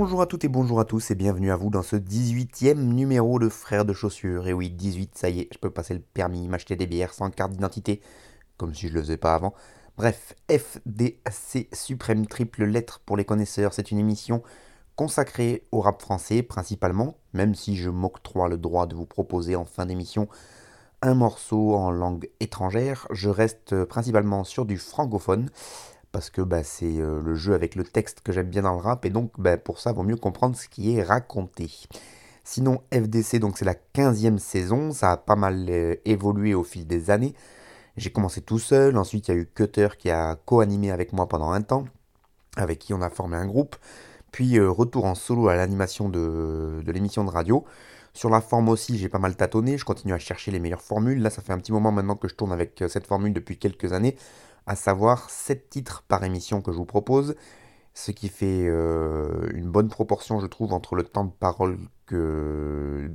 Bonjour à toutes et bonjour à tous et bienvenue à vous dans ce 18ème numéro de Frères de chaussures. Et oui, 18, ça y est, je peux passer le permis, m'acheter des bières sans carte d'identité, comme si je le faisais pas avant. Bref, FDC Suprême Triple Lettre pour les connaisseurs, c'est une émission consacrée au rap français principalement, même si je m'octroie le droit de vous proposer en fin d'émission un morceau en langue étrangère, je reste principalement sur du francophone parce que bah, c'est euh, le jeu avec le texte que j'aime bien dans le rap et donc bah, pour ça vaut mieux comprendre ce qui est raconté. Sinon FDC donc c'est la 15e saison, ça a pas mal euh, évolué au fil des années. J'ai commencé tout seul, ensuite il y a eu Cutter qui a co-animé avec moi pendant un temps, avec qui on a formé un groupe, puis euh, retour en solo à l'animation de, de l'émission de radio. Sur la forme aussi, j'ai pas mal tâtonné, je continue à chercher les meilleures formules. Là, ça fait un petit moment maintenant que je tourne avec cette formule depuis quelques années, à savoir 7 titres par émission que je vous propose, ce qui fait euh, une bonne proportion, je trouve, entre le temps de parole que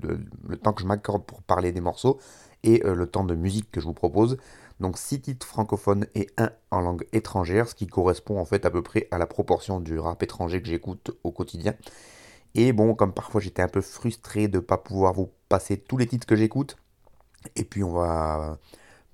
le temps que je m'accorde pour parler des morceaux et euh, le temps de musique que je vous propose. Donc 6 titres francophones et 1 en langue étrangère, ce qui correspond en fait à peu près à la proportion du rap étranger que j'écoute au quotidien. Et bon, comme parfois j'étais un peu frustré de ne pas pouvoir vous passer tous les titres que j'écoute, et puis on va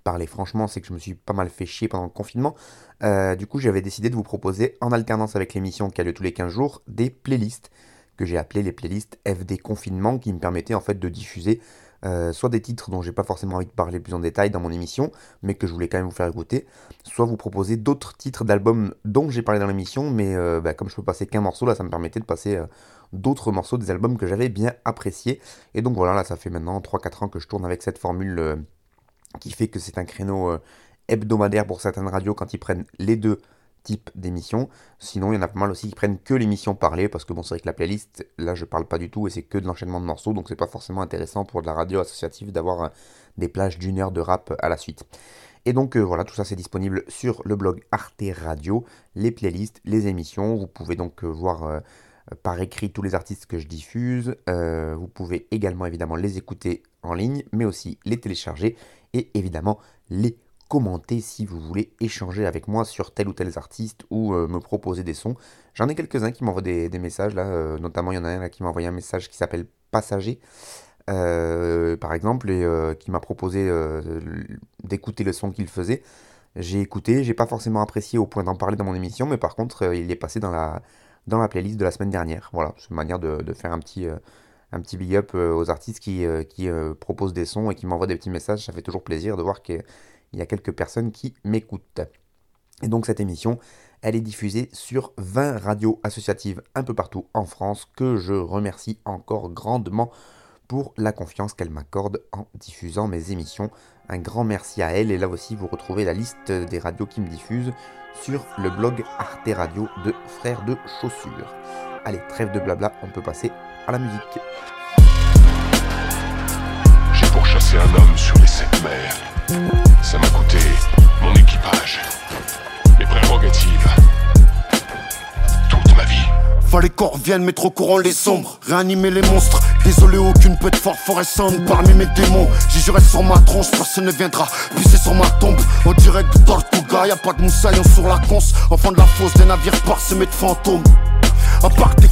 parler franchement, c'est que je me suis pas mal fait chier pendant le confinement. Euh, du coup, j'avais décidé de vous proposer, en alternance avec l'émission qui a lieu tous les 15 jours, des playlists que j'ai appelées les playlists FD Confinement, qui me permettaient en fait de diffuser euh, soit des titres dont j'ai pas forcément envie de parler plus en détail dans mon émission, mais que je voulais quand même vous faire écouter, soit vous proposer d'autres titres d'albums dont j'ai parlé dans l'émission, mais euh, bah, comme je peux passer qu'un morceau, là ça me permettait de passer d'autres morceaux des albums que j'avais bien appréciés. Et donc voilà, là ça fait maintenant 3-4 ans que je tourne avec cette formule qui fait que c'est un créneau euh, hebdomadaire pour certaines radios quand ils prennent les deux types d'émissions. Sinon, il y en a pas mal aussi qui prennent que l'émission parlée, parce que bon, c'est vrai que la playlist, là je parle pas du tout et c'est que de l'enchaînement de morceaux, donc c'est pas forcément intéressant pour de la radio associative d'avoir euh, des plages d'une heure de rap à la suite. Et donc euh, voilà, tout ça c'est disponible sur le blog Arte Radio, les playlists, les émissions. Vous pouvez donc voir par écrit tous les artistes que je diffuse. Vous pouvez également évidemment les écouter en ligne, mais aussi les télécharger et évidemment les commenter si vous voulez échanger avec moi sur tel ou tel artiste ou euh, me proposer des sons. J'en ai quelques-uns qui m'envoient des, messages là, euh, notamment il y en a un là, qui m'a envoyé un message qui s'appelle Passager. euh, par exemple, et qui m'a proposé d'écouter le son qu'il faisait. J'ai écouté, j'ai pas forcément apprécié au point d'en parler dans mon émission, mais par contre, il est passé dans la, dans la playlist de la semaine dernière. Voilà, c'est une manière de, faire un petit, un petit big up euh, aux artistes qui, euh, euh, proposent des sons et qui m'envoient des petits messages. Ça fait toujours plaisir de voir qu'il y a quelques personnes qui m'écoutent. Et donc cette émission, elle est diffusée sur 20 radios associatives un peu partout en France, que je remercie encore grandement pour la confiance qu'elle m'accorde en diffusant mes émissions. Un grand merci à elle et là aussi vous retrouvez la liste des radios qui me diffusent sur le blog Arte Radio de Frères de Chaussures. Allez, trêve de blabla, on peut passer à la musique. J'ai pourchassé un homme sur les sept mers. Ça m'a coûté mon équipage, mes prérogatives, toute ma vie. Fallait qu'on revienne mettre au courant les ombres. Réanimer les monstres. Désolé aucune pète phosphorescente parmi mes démons. J'y jurerai sur ma tronche Personne ne viendra pisser sur ma tombe. En direct de Tortuga Y'a pas de moussaillon sur la conce. Enfant de la fosse des navires parsemés de fantômes. À part des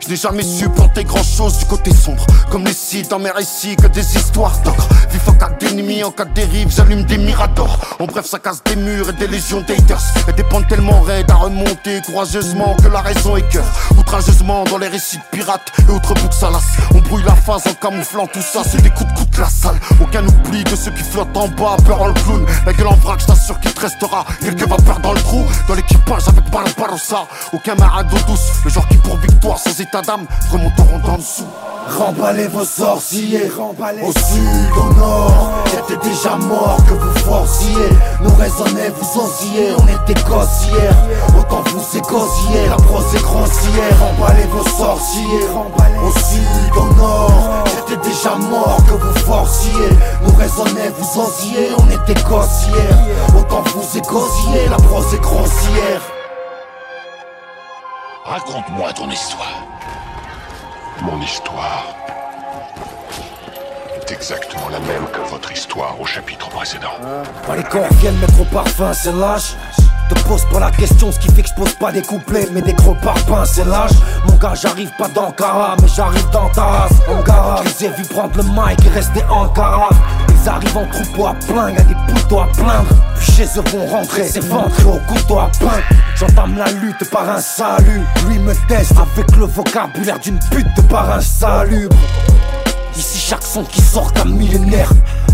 Je n'ai jamais su planter grand chose du côté sombre. Comme les sites dans mes récits, que des histoires d'or. Vif en cas d'ennemi, en cas de dérive, j'allume des miradors. En bref, ça casse des murs et des légions d'haters. Et des pentes tellement raides à remonter courageusement que la raison est cœur. Outrageusement dans les récits de pirates et autres boucs salaces. On brouille la face en camouflant tout ça, c'est des coups de coups de la salle. Aucun oubli de ceux qui flottent en bas, peur en le clown. La gueule en je t'assure qu'il te restera quelques vapeurs dans le trou. Dans l'équipage avec Barbarossa, aucun marado douce. Le genre qui pour victoire sans état d'âme remonteront dans le dessous. Remballez vos sorciers, au sud, au nord, j'étais déjà mort que vous forciez. Nous raisonnez, vous osillez, on était gossières. Autant vous gosier, la prose est grossière. Remballez vos sorciers, au sud, au nord, j'étais déjà mort que vous forciez. Nous raisonnez, vous osillez, on était gossières. Autant vous gosier, la prose est grossière. Raconte-moi ton histoire. Mon histoire est exactement la même que votre histoire au chapitre précédent. Pas les corps viennent mettre au parfum, c'est lâche. Te pose pas la question, ce qui fait que je pose pas des couplets, mais des gros parpaings, c'est lâche. Mon gars, j'arrive pas d'Ankara, mais j'arrive dans ta race. En garage, je les ai vus prendre le mic et rester en carafe. Ils arrivent en troupeau à plein, y'a des poutons à plaindre. Puis chez eux vont rentrer, c'est ventré au couteau à pain. J'entame la lutte par un salut. Lui me teste avec le vocabulaire d'une pute par un salubre. Ici chaque son qui sort un millénaire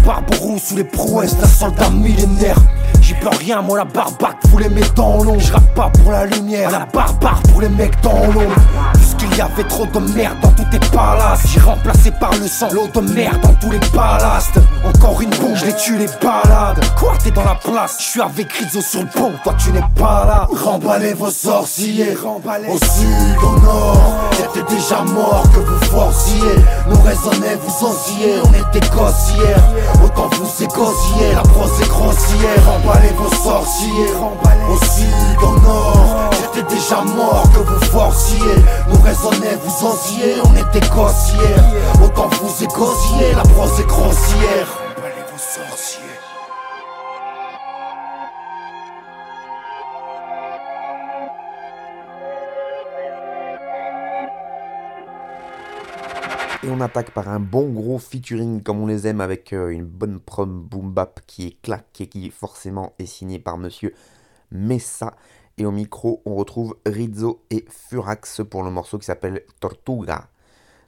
Barbarou sous les prouesses d'un soldat millénaire J'y peux rien, moi la barbaque, vous les mettez dans l'ombre Je pas pour la lumière, la barbare pour les mecs dans l'ombre Puisqu'il y avait trop de merde dans tes palaces. J'ai remplacé par le sang, l'eau de merde dans tous les ballasts. Encore une bombe, je les les balades. Quoi, t'es dans la place, je suis avec Rizzo sur le pont Toi tu n'es pas là. Remballez vos sorciers, au sud, au nord J'étais déjà mort que vous forciez. Nous raisonnez, vous osillez, on était gossières Autant vous gosier, la prose est grossière. Remballez vos sorciers, au sud, au nord J'étais déjà mort que vous forciez. Nous raisonnez, vous osiez, on était gossières Autant vous c'est gosier, la prose est grossière. Vos sorciers Et on attaque par un bon gros featuring comme on les aime avec euh, une bonne prom boom bap qui est claque et qui forcément est signé par monsieur Messa. Et au micro, on retrouve Rizzo et Furax pour le morceau qui s'appelle Tortuga.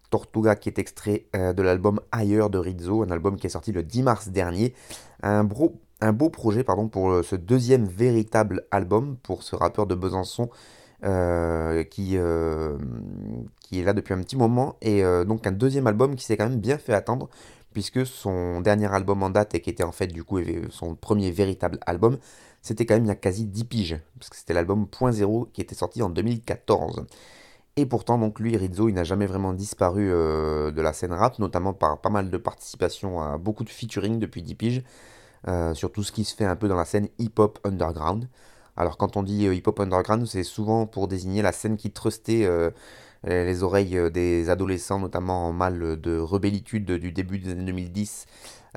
Tortuga qui est extrait euh, de l'album Ailleurs de Rizzo, un album qui est sorti le 10 mars dernier. Un, un beau projet pardon, pour euh, ce deuxième véritable album pour ce rappeur de Besançon euh, qui, est là depuis un petit moment. Et donc un deuxième album qui s'est quand même bien fait attendre, puisque son dernier album en date, et qui était en fait du coup son premier véritable album, c'était quand même il y a quasi 10 piges, parce que c'était l'album Point Zéro qui était sorti en 2014. Et pourtant, donc lui, Rizzo, il n'a jamais vraiment disparu euh, de la scène rap, notamment par pas mal de participation à beaucoup de featuring depuis 10 piges, euh, sur tout ce qui se fait un peu dans la scène hip-hop underground. Alors quand on dit euh, hip-hop underground, c'est souvent pour désigner la scène qui trustait euh, les oreilles des adolescents, notamment en mal de rebellitude du début des années 2010,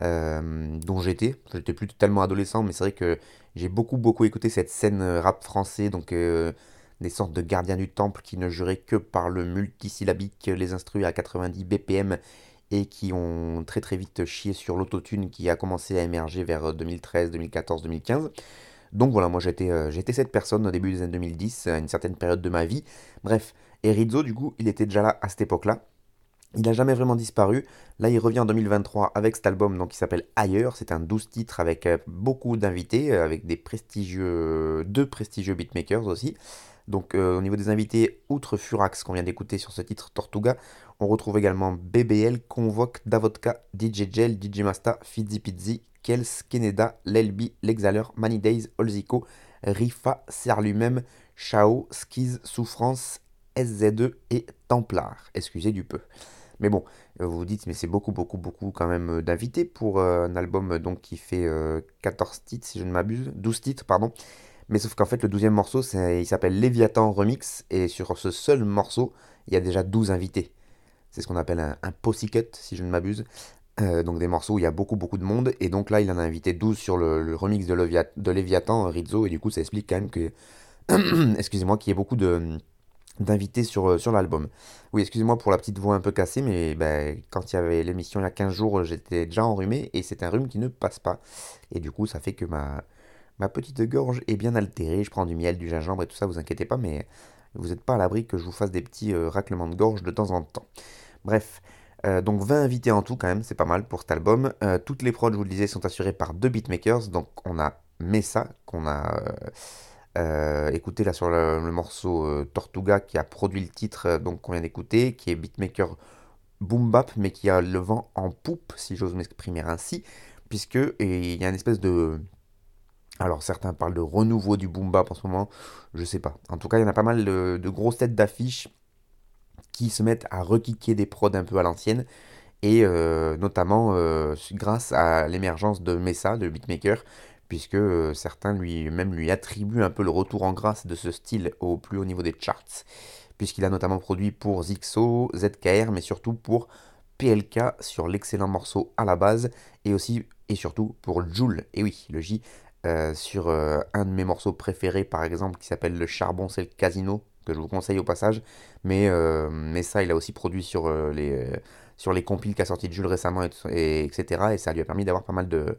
euh, dont j'étais. J'étais plus totalement adolescent, mais c'est vrai que j'ai beaucoup beaucoup écouté cette scène euh, rap français, donc euh, des sortes de gardiens du temple qui ne juraient que par le multisyllabique, les instruits à 90 BPM et qui ont très très vite chié sur l'autotune qui a commencé à émerger vers 2013, 2014, 2015. Donc voilà, moi j'étais euh, j'étais cette personne au début des années 2010, à une certaine période de ma vie. Bref, et Rizzo, du coup, il était déjà là à cette époque-là. Il n'a jamais vraiment disparu. Là, il revient en 2023 avec cet album donc, qui s'appelle Ailleurs. C'est un 12 titres avec euh, beaucoup d'invités, euh, avec des prestigieux, deux prestigieux beatmakers aussi. Donc euh, au niveau des invités, outre Furax qu'on vient d'écouter sur ce titre Tortuga, on retrouve également BBL, Convoque, Davodka, DJ Gel, DJ Masta, Fizzy Pizzy, Kels, Keneda, Lelby, L'Exhaler, Money Days, Olzico, Rifa, Serre lui-même, Chao, Skiz, Souffrance, SZ2 et Templar. Excusez du peu. Mais bon, euh, vous vous dites, mais c'est beaucoup, beaucoup, beaucoup quand même euh, d'invités pour euh, un album donc qui fait euh, 14 titres, si je ne m'abuse, 12 titres, pardon. Mais sauf qu'en fait, le douzième morceau, c'est- il s'appelle Léviathan Remix, et sur ce seul morceau, il y a déjà 12 invités. C'est ce qu'on appelle un, un si je ne m'abuse. Donc des morceaux où il y a beaucoup, beaucoup de monde, et donc là, il en a invité 12 sur le, remix de, Levia- de Léviathan, Rizzo, et du coup, ça explique quand même que, excusez-moi, qu'il y ait beaucoup de d'invités sur, euh, sur l'album. Oui, excusez-moi pour la petite voix un peu cassée, mais ben, quand il y avait l'émission il y a 15 jours, j'étais déjà enrhumé, et c'est un rhume qui ne passe pas. Et du coup, ça fait que ma, ma petite gorge est bien altérée. Je prends du miel, du gingembre et tout ça, vous inquiétez pas, mais vous n'êtes pas à l'abri que je vous fasse des petits euh, raclements de gorge de temps en temps. Bref, euh, donc 20 invités en tout quand même, c'est pas mal pour cet album. Euh, toutes les prods, je vous le disais, sont assurées par deux beatmakers. Donc on a Messa, qu'on a euh, écouté là sur le, morceau euh, Tortuga, qui a produit le titre euh, donc qu'on vient d'écouter, qui est beatmaker boom bap, mais qui a le vent en poupe, si j'ose m'exprimer ainsi, puisque il y a une espèce de... Alors certains parlent de renouveau du boom bap en ce moment, je sais pas. En tout cas, il y en a pas mal de, grosses têtes d'affiches qui se mettent à requiquer des prods un peu à l'ancienne, et notamment grâce à l'émergence de Mesa, de beatmaker, puisque euh, certains lui, même lui attribuent un peu le retour en grâce de ce style au plus haut niveau des charts, puisqu'il a notamment produit pour Zixo, ZKR, mais surtout pour PLK sur l'excellent morceau à la base, et aussi et surtout pour Joule, et oui, le J, sur un de mes morceaux préférés par exemple qui s'appelle Le Charbon c'est le Casino, que je vous conseille au passage, mais, mais ça il a aussi produit sur les sur les compiles qu'a sorti Jules récemment, et, etc. Et ça lui a permis d'avoir pas mal de,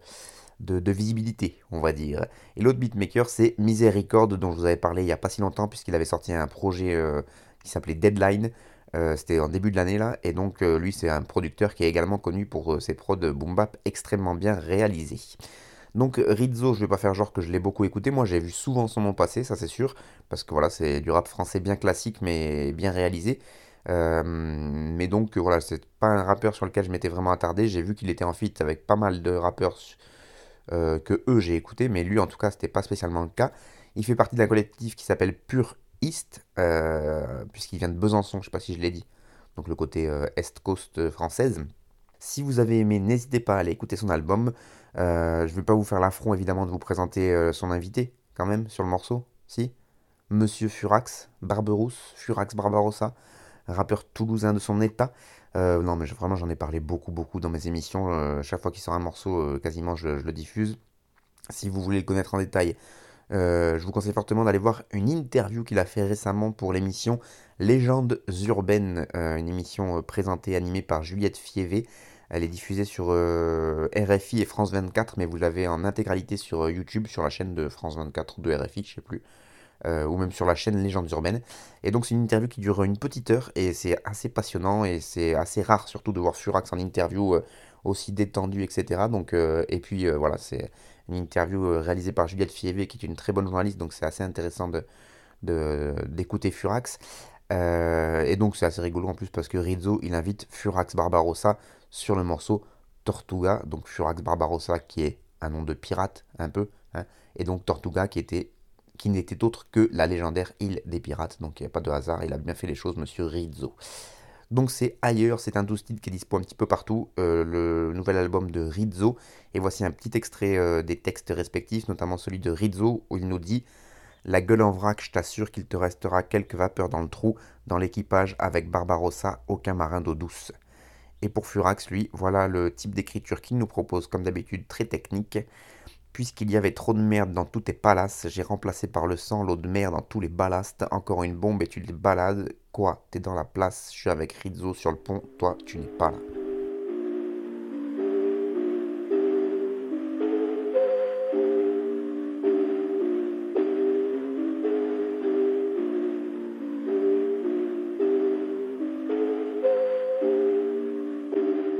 de, visibilité, on va dire. Et l'autre beatmaker, c'est Miséricorde, dont je vous avais parlé il n'y a pas si longtemps, puisqu'il avait sorti un projet euh, qui s'appelait Deadline. Euh, c'était en début de l'année là, et donc euh, lui c'est un producteur qui est également connu pour ses prods boom bap extrêmement bien réalisés. Donc Rizzo, je vais pas faire genre que je l'ai beaucoup écouté, moi j'ai vu souvent son nom passer, ça c'est sûr, parce que voilà c'est du rap français bien classique mais bien réalisé. Mais donc voilà, c'est pas un rappeur sur lequel je m'étais vraiment attardé. J'ai vu qu'il était en feat avec pas mal de rappeurs euh, que eux j'ai écouté, mais lui en tout cas c'était pas spécialement le cas. Il fait partie d'un collectif qui s'appelle Pure East, euh, puisqu'il vient de Besançon, je sais pas si je l'ai dit, donc le côté Est Coast française. Si vous avez aimé, n'hésitez pas à aller écouter son album. je vais pas vous faire l'affront évidemment de vous présenter son invité quand même sur le morceau, si Monsieur Furax, Barberousse, Furax Barbarossa rappeur toulousain de son état. Euh, non, mais vraiment, j'en ai parlé beaucoup, beaucoup dans mes émissions. Euh, chaque fois qu'il sort un morceau, euh, quasiment, je, le diffuse. Si vous voulez le connaître en détail, je vous conseille fortement d'aller voir une interview qu'il a fait récemment pour l'émission Légendes urbaines, une émission présentée, animée par Juliette Fievé. Elle est diffusée sur RFI et France 24, mais vous l'avez en intégralité sur YouTube, sur la chaîne de France 24 ou de RFI, je sais plus. Euh, ou même sur la chaîne Légendes Urbaines. Et donc c'est une interview qui dure une petite heure et c'est assez passionnant et c'est assez rare surtout de voir Furax en interview euh, aussi détendu, etc. Donc, euh, et puis voilà, c'est une interview réalisée par Juliette Fievé qui est une très bonne journaliste, donc c'est assez intéressant de, d'écouter Furax. et donc c'est assez rigolo en plus parce que Rizzo il invite Furax Barbarossa sur le morceau Tortuga, donc Furax Barbarossa qui est un nom de pirate un peu, hein, et donc Tortuga qui était qui n'était autre que la légendaire île des pirates. Donc il n'y a pas de hasard, il a bien fait les choses, monsieur Rizzo. Donc c'est ailleurs, c'est un douce titre qui est dispo un petit peu partout, euh, le nouvel album de Rizzo. Et voici un petit extrait euh, des textes respectifs, notamment celui de Rizzo, où il nous dit La gueule en vrac, je t'assure qu'il te restera quelques vapeurs dans le trou, dans l'équipage avec Barbarossa, aucun marin d'eau douce. Et pour Furax, lui, voilà le type d'écriture qu'il nous propose, comme d'habitude, très technique. Puisqu'il y avait trop de merde dans tous tes palaces, j'ai remplacé par le sang l'eau de mer dans tous les ballasts. Encore une bombe et tu les balades. Quoi? T'es dans la place, je suis avec Rizzo sur le pont, toi tu n'es pas là.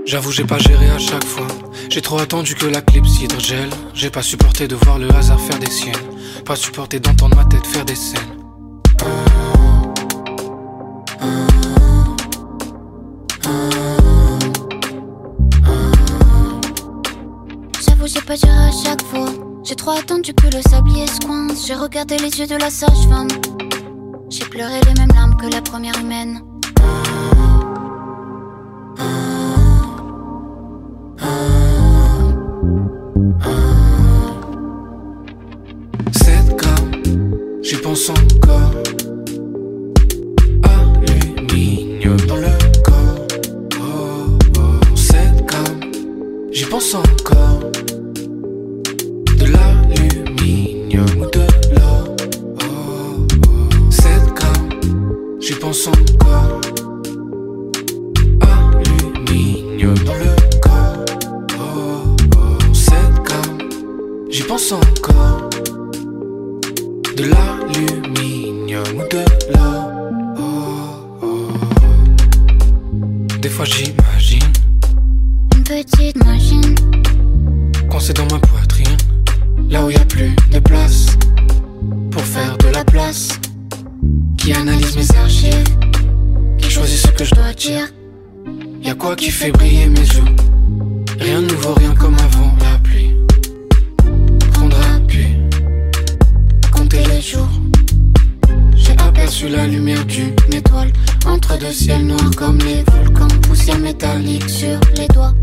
J'avoue j'ai pas géré à chaque fois. J'ai trop attendu que la clip s'hydrogèle J'ai pas supporté de voir le hasard faire des siennes. Pas supporté d'entendre ma tête faire des scènes. J'avoue j'ai pas géré à chaque fois. J'ai trop attendu que le sablier se coince. J'ai regardé les yeux de la sage-femme. J'ai pleuré les mêmes larmes que la première humaine encore. Y a plus de place Pour faire de la place Qui analyse mes archives Qui choisit ce que je dois dire y a quoi qui fait briller mes yeux? Rien ne nouveau, rien comme avant la pluie. Prendre appui, compter les jours. J'ai aperçu la lumière d'une étoile entre deux ciels noirs comme les volcans, poussière métallique sur les doigts.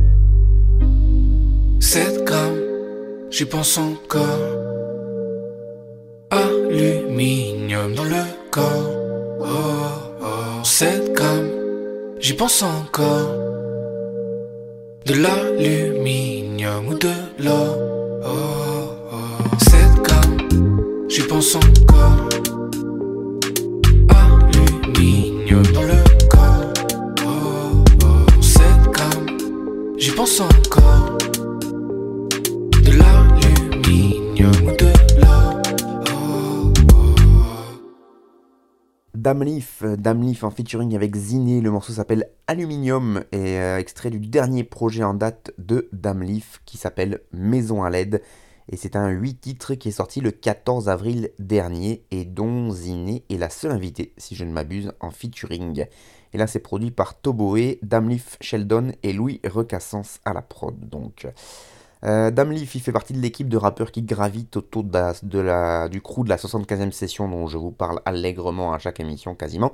7 grammes, j'y pense encore. Aluminium dans le corps. Oh, oh. 7 grammes, j'y pense encore. De l'aluminium ou de l'or. Oh, oh. 7 grammes, j'y pense encore. Aluminium dans le corps. Oh, oh. 7 grammes, j'y pense encore. Damleaf, Damleaf en featuring avec Ziné, le morceau s'appelle Aluminium et euh, extrait du dernier projet en date de Damleaf qui s'appelle Maison à LED et c'est un 8 titres qui est sorti le 14 avril dernier et dont Ziné est la seule invitée si je ne m'abuse en featuring. Et là c'est produit par Toboe, Damleaf Sheldon et Louis Recassens à la prod donc. Euh, fait partie de l'équipe de rappeurs qui gravitent autour de la- du crew de la 75e session dont je vous parle allègrement à chaque émission quasiment,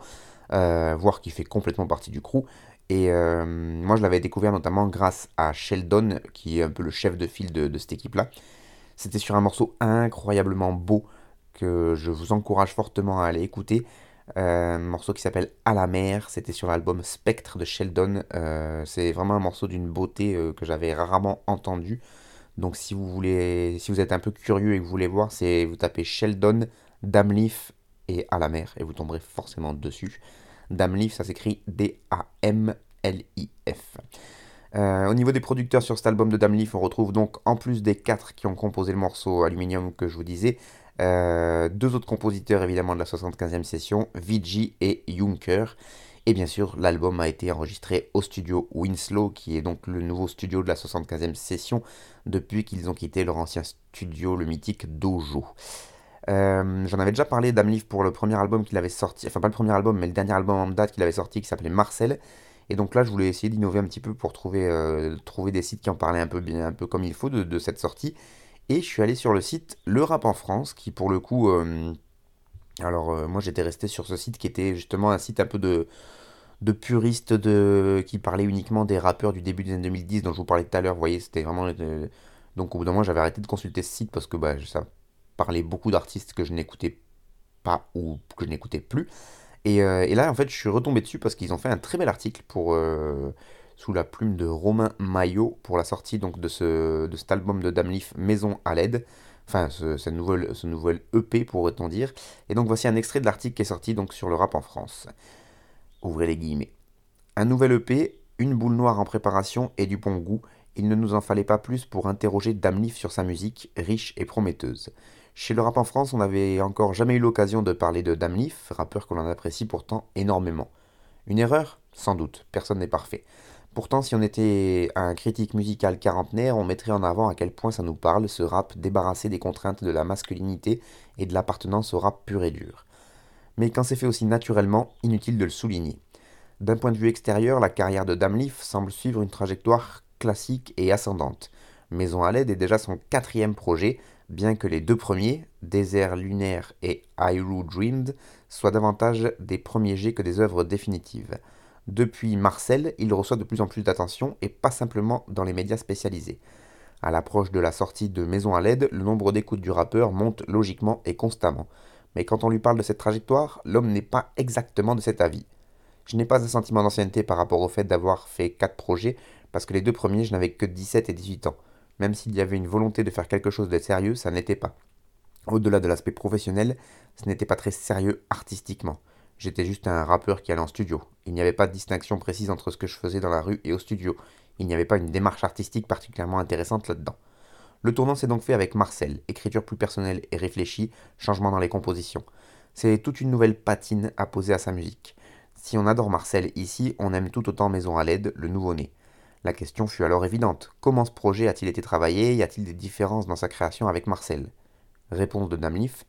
euh, voire qui fait complètement partie du crew. Et euh, moi je l'avais découvert notamment grâce à Sheldon, qui est un peu le chef de file de, de cette équipe-là. C'était sur un morceau incroyablement beau que je vous encourage fortement à aller écouter. Euh, un morceau qui s'appelle À la mer, c'était sur l'album Spectre de Sheldon. Euh, c'est vraiment un morceau d'une beauté euh, que j'avais rarement entendu. Donc si vous voulez, si vous êtes un peu curieux et que vous voulez voir, c'est vous tapez Sheldon, Damleaf et À la mer et vous tomberez forcément dessus. Damleaf, ça s'écrit D-A-M-L-I-F. Au niveau des producteurs sur cet album de Damleaf, on retrouve donc en plus des quatre qui ont composé le morceau Aluminium que je vous disais, euh, deux autres compositeurs évidemment de la 75e session, Vigi et Junker. Et bien sûr, l'album a été enregistré au studio Winslow, qui est donc le nouveau studio de la 75e session, depuis qu'ils ont quitté leur ancien studio, le mythique Dojo. Euh, J'en avais déjà parlé d'Amleaf pour le premier album qu'il avait sorti, enfin pas le premier album, mais le dernier album en date qu'il avait sorti qui s'appelait Marcel. Et donc là, je voulais essayer d'innover un petit peu pour trouver, euh, trouver des sites qui en parlaient un peu, bien, un peu comme il faut de cette sortie. Et je suis allé sur le site Le Rap en France, qui pour le coup... euh, alors euh, moi j'étais resté sur ce site qui était justement un site un peu de, de puristes de, qui parlait uniquement des rappeurs du début des années 2010 dont je vous parlais tout à l'heure. Vous voyez, c'était vraiment... euh, donc au bout d'un moment j'avais arrêté de consulter ce site parce que bah, ça parlait beaucoup d'artistes que je n'écoutais pas ou que je n'écoutais plus. Et, et là en fait je suis retombé dessus parce qu'ils ont fait un très bel article pour... sous la plume de Romain Maillot pour la sortie donc de, ce, de cet album de Damleaf Maison à l'aide. Enfin, ce, nouvel EP pourrait-on dire. Et donc voici un extrait de l'article qui est sorti sur le rap en France. Ouvrez les guillemets. Un nouvel EP, une boule noire en préparation et du bon goût. Il ne nous en fallait pas plus pour interroger Damleaf sur sa musique, riche et prometteuse. Chez le rap en France, on n'avait encore jamais eu l'occasion de parler de Damleaf, rappeur que l'on apprécie pourtant énormément. Une erreur? Sans doute, personne n'est parfait. Pourtant, si on était un critique musical quarantenaire, on mettrait en avant à quel point ça nous parle, ce rap débarrassé des contraintes de la masculinité et de l'appartenance au rap pur et dur. Mais quand c'est fait aussi naturellement, inutile de le souligner. D'un point de vue extérieur, la carrière de Damleaf semble suivre une trajectoire classique et ascendante. Maison à l'aide est déjà son quatrième projet, bien que les deux premiers, Désert lunaire et Hyrule Dreamed, soient davantage des premiers jets que des œuvres définitives. Depuis Marcel, il reçoit de plus en plus d'attention et pas simplement dans les médias spécialisés. À l'approche de la sortie de Maison à l'aide, le nombre d'écoutes du rappeur monte logiquement et constamment. Mais quand on lui parle de cette trajectoire, l'homme n'est pas exactement de cet avis. Je n'ai pas un sentiment d'ancienneté par rapport au fait d'avoir fait 4 projets, parce que les deux premiers, je n'avais que 17 et 18 ans. Même s'il y avait une volonté de faire quelque chose de sérieux, ça n'était pas. Au-delà de l'aspect professionnel, ce n'était pas très sérieux artistiquement. J'étais juste un rappeur qui allait en studio. Il n'y avait pas de distinction précise entre ce que je faisais dans la rue et au studio. Il n'y avait pas une démarche artistique particulièrement intéressante là-dedans. Le tournant s'est donc fait avec Marcel, écriture plus personnelle et réfléchie, changement dans les compositions. C'est toute une nouvelle patine à poser à sa musique. Si on adore Marcel ici, on aime tout autant Maison à l'aide, le nouveau-né. La question fut alors évidente. Comment ce projet a-t-il été travaillé? Y a-t-il des différences dans sa création avec Marcel? Réponse de Damleaf.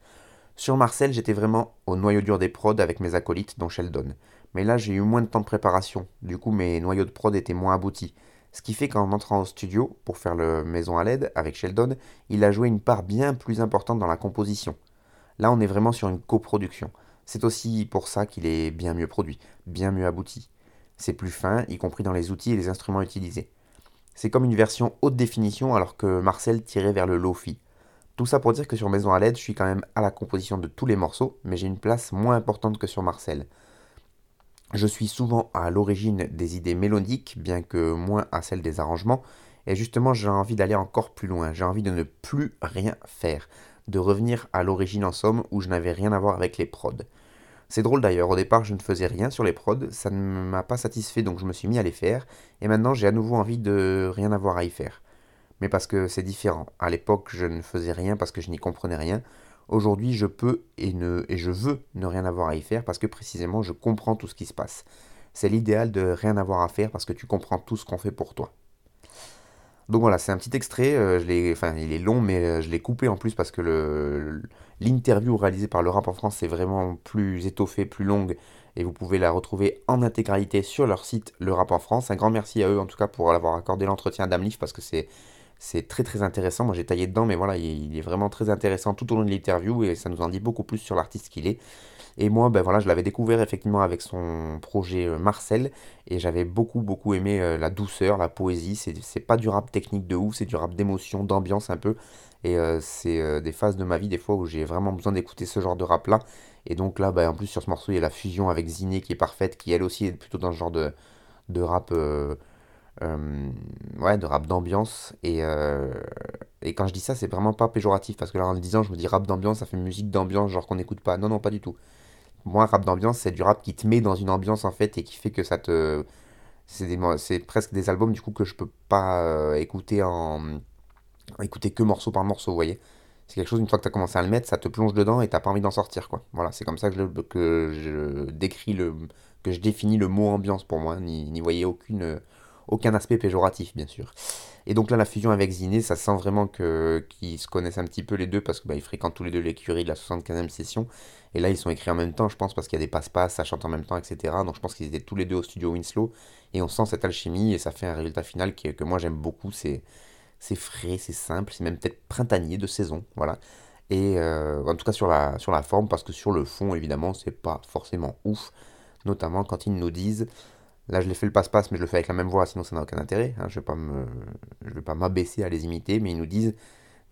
Sur Marcel, j'étais vraiment au noyau dur des prods avec mes acolytes, dont Sheldon. Mais là, j'ai eu moins de temps de préparation. Du coup, mes noyaux de prod étaient moins aboutis. Ce qui fait qu'en entrant au studio, pour faire le Maison à l'aide avec Sheldon, il a joué une part bien plus importante dans la composition. Là, on est vraiment sur une coproduction. C'est aussi pour ça qu'il est bien mieux produit, bien mieux abouti. C'est plus fin, y compris dans les outils et les instruments utilisés. C'est comme une version haute définition alors que Marcel tirait vers le low-fi. Tout ça pour dire que sur Maison à l'aide, je suis quand même à la composition de tous les morceaux, mais j'ai une place moins importante que sur Marcel. Je suis souvent à l'origine des idées mélodiques, bien que moins à celle des arrangements, et justement j'ai envie d'aller encore plus loin, j'ai envie de ne plus rien faire, de revenir à l'origine en somme où je n'avais rien à voir avec les prods. C'est drôle d'ailleurs, au départ je ne faisais rien sur les prods, ça ne m'a pas satisfait donc je me suis mis à les faire, et maintenant j'ai à nouveau envie de rien avoir à y faire. Mais parce que c'est différent. À l'époque je ne faisais rien parce que je n'y comprenais rien. Aujourd'hui je peux et, ne, et je veux ne rien avoir à y faire parce que précisément je comprends tout ce qui se passe. C'est l'idéal de rien avoir à faire parce que tu comprends tout ce qu'on fait pour toi. Donc voilà, c'est un petit extrait, euh, enfin, il est long, mais euh, je l'ai coupé en plus parce que l'interview réalisée par le rap en France est vraiment plus étoffée, plus longue, et vous pouvez la retrouver en intégralité sur leur site Le Rap en France. Un grand merci à eux en tout cas pour avoir accordé l'entretien à Damlif parce que c'est c'est très très intéressant. Moi j'ai taillé dedans, mais voilà, il, est vraiment très intéressant tout au long de l'interview et ça nous en dit beaucoup plus sur l'artiste qu'il est. Et moi, ben voilà, je l'avais découvert effectivement avec son projet euh, Marcel et j'avais beaucoup beaucoup aimé euh, la douceur, la poésie. C'est pas du rap technique de ouf, c'est du rap d'émotion, d'ambiance un peu. Et euh, c'est des phases de ma vie des fois où j'ai vraiment besoin d'écouter ce genre de rap là. Et donc là, ben, en plus sur ce morceau, il y a la fusion avec Ziné qui est parfaite, qui elle aussi est plutôt dans ce genre de rap. Ouais, de rap d'ambiance. Et, et quand je dis ça, c'est vraiment pas péjoratif. Parce que là, en le disant, je me dis rap d'ambiance, ça fait musique d'ambiance, genre qu'on n'écoute pas. Non, non, pas du tout. Moi, rap d'ambiance, c'est du rap qui te met dans une ambiance en fait et qui fait que ça te. C'est presque des albums du coup que je peux pas euh, écouter en. écouter que morceau par morceau, vous voyez. C'est quelque chose, une fois que tu as commencé à le mettre, ça te plonge dedans et t'as pas envie d'en sortir, quoi. Voilà, c'est comme ça que je décris le. que je définis le mot ambiance pour moi. N'y voyez aucune, aucun aspect péjoratif, bien sûr. Et donc là, la fusion avec Ziné, ça sent vraiment qu'ils se connaissent un petit peu les deux parce qu'ils bah, fréquentent tous les deux l'écurie de la 75e session. Et là, ils sont écrits en même temps, je pense, parce qu'il y a des passe-passe, ça chante en même temps, etc. Donc je pense qu'ils étaient tous les deux au studio Winslow. Et on sent cette alchimie et ça fait un résultat final qui, que moi j'aime beaucoup. C'est frais, c'est simple, c'est même peut-être printanier de saison. Voilà. Et euh, en tout cas sur la, sur la forme, parce que sur le fond, évidemment, c'est pas forcément ouf. Notamment quand ils nous disent Là, je l'ai fait le passe-passe, mais je le fais avec la même voix, sinon ça n'a aucun intérêt. Hein. Je ne vais pas m'abaisser à les imiter, mais ils nous disent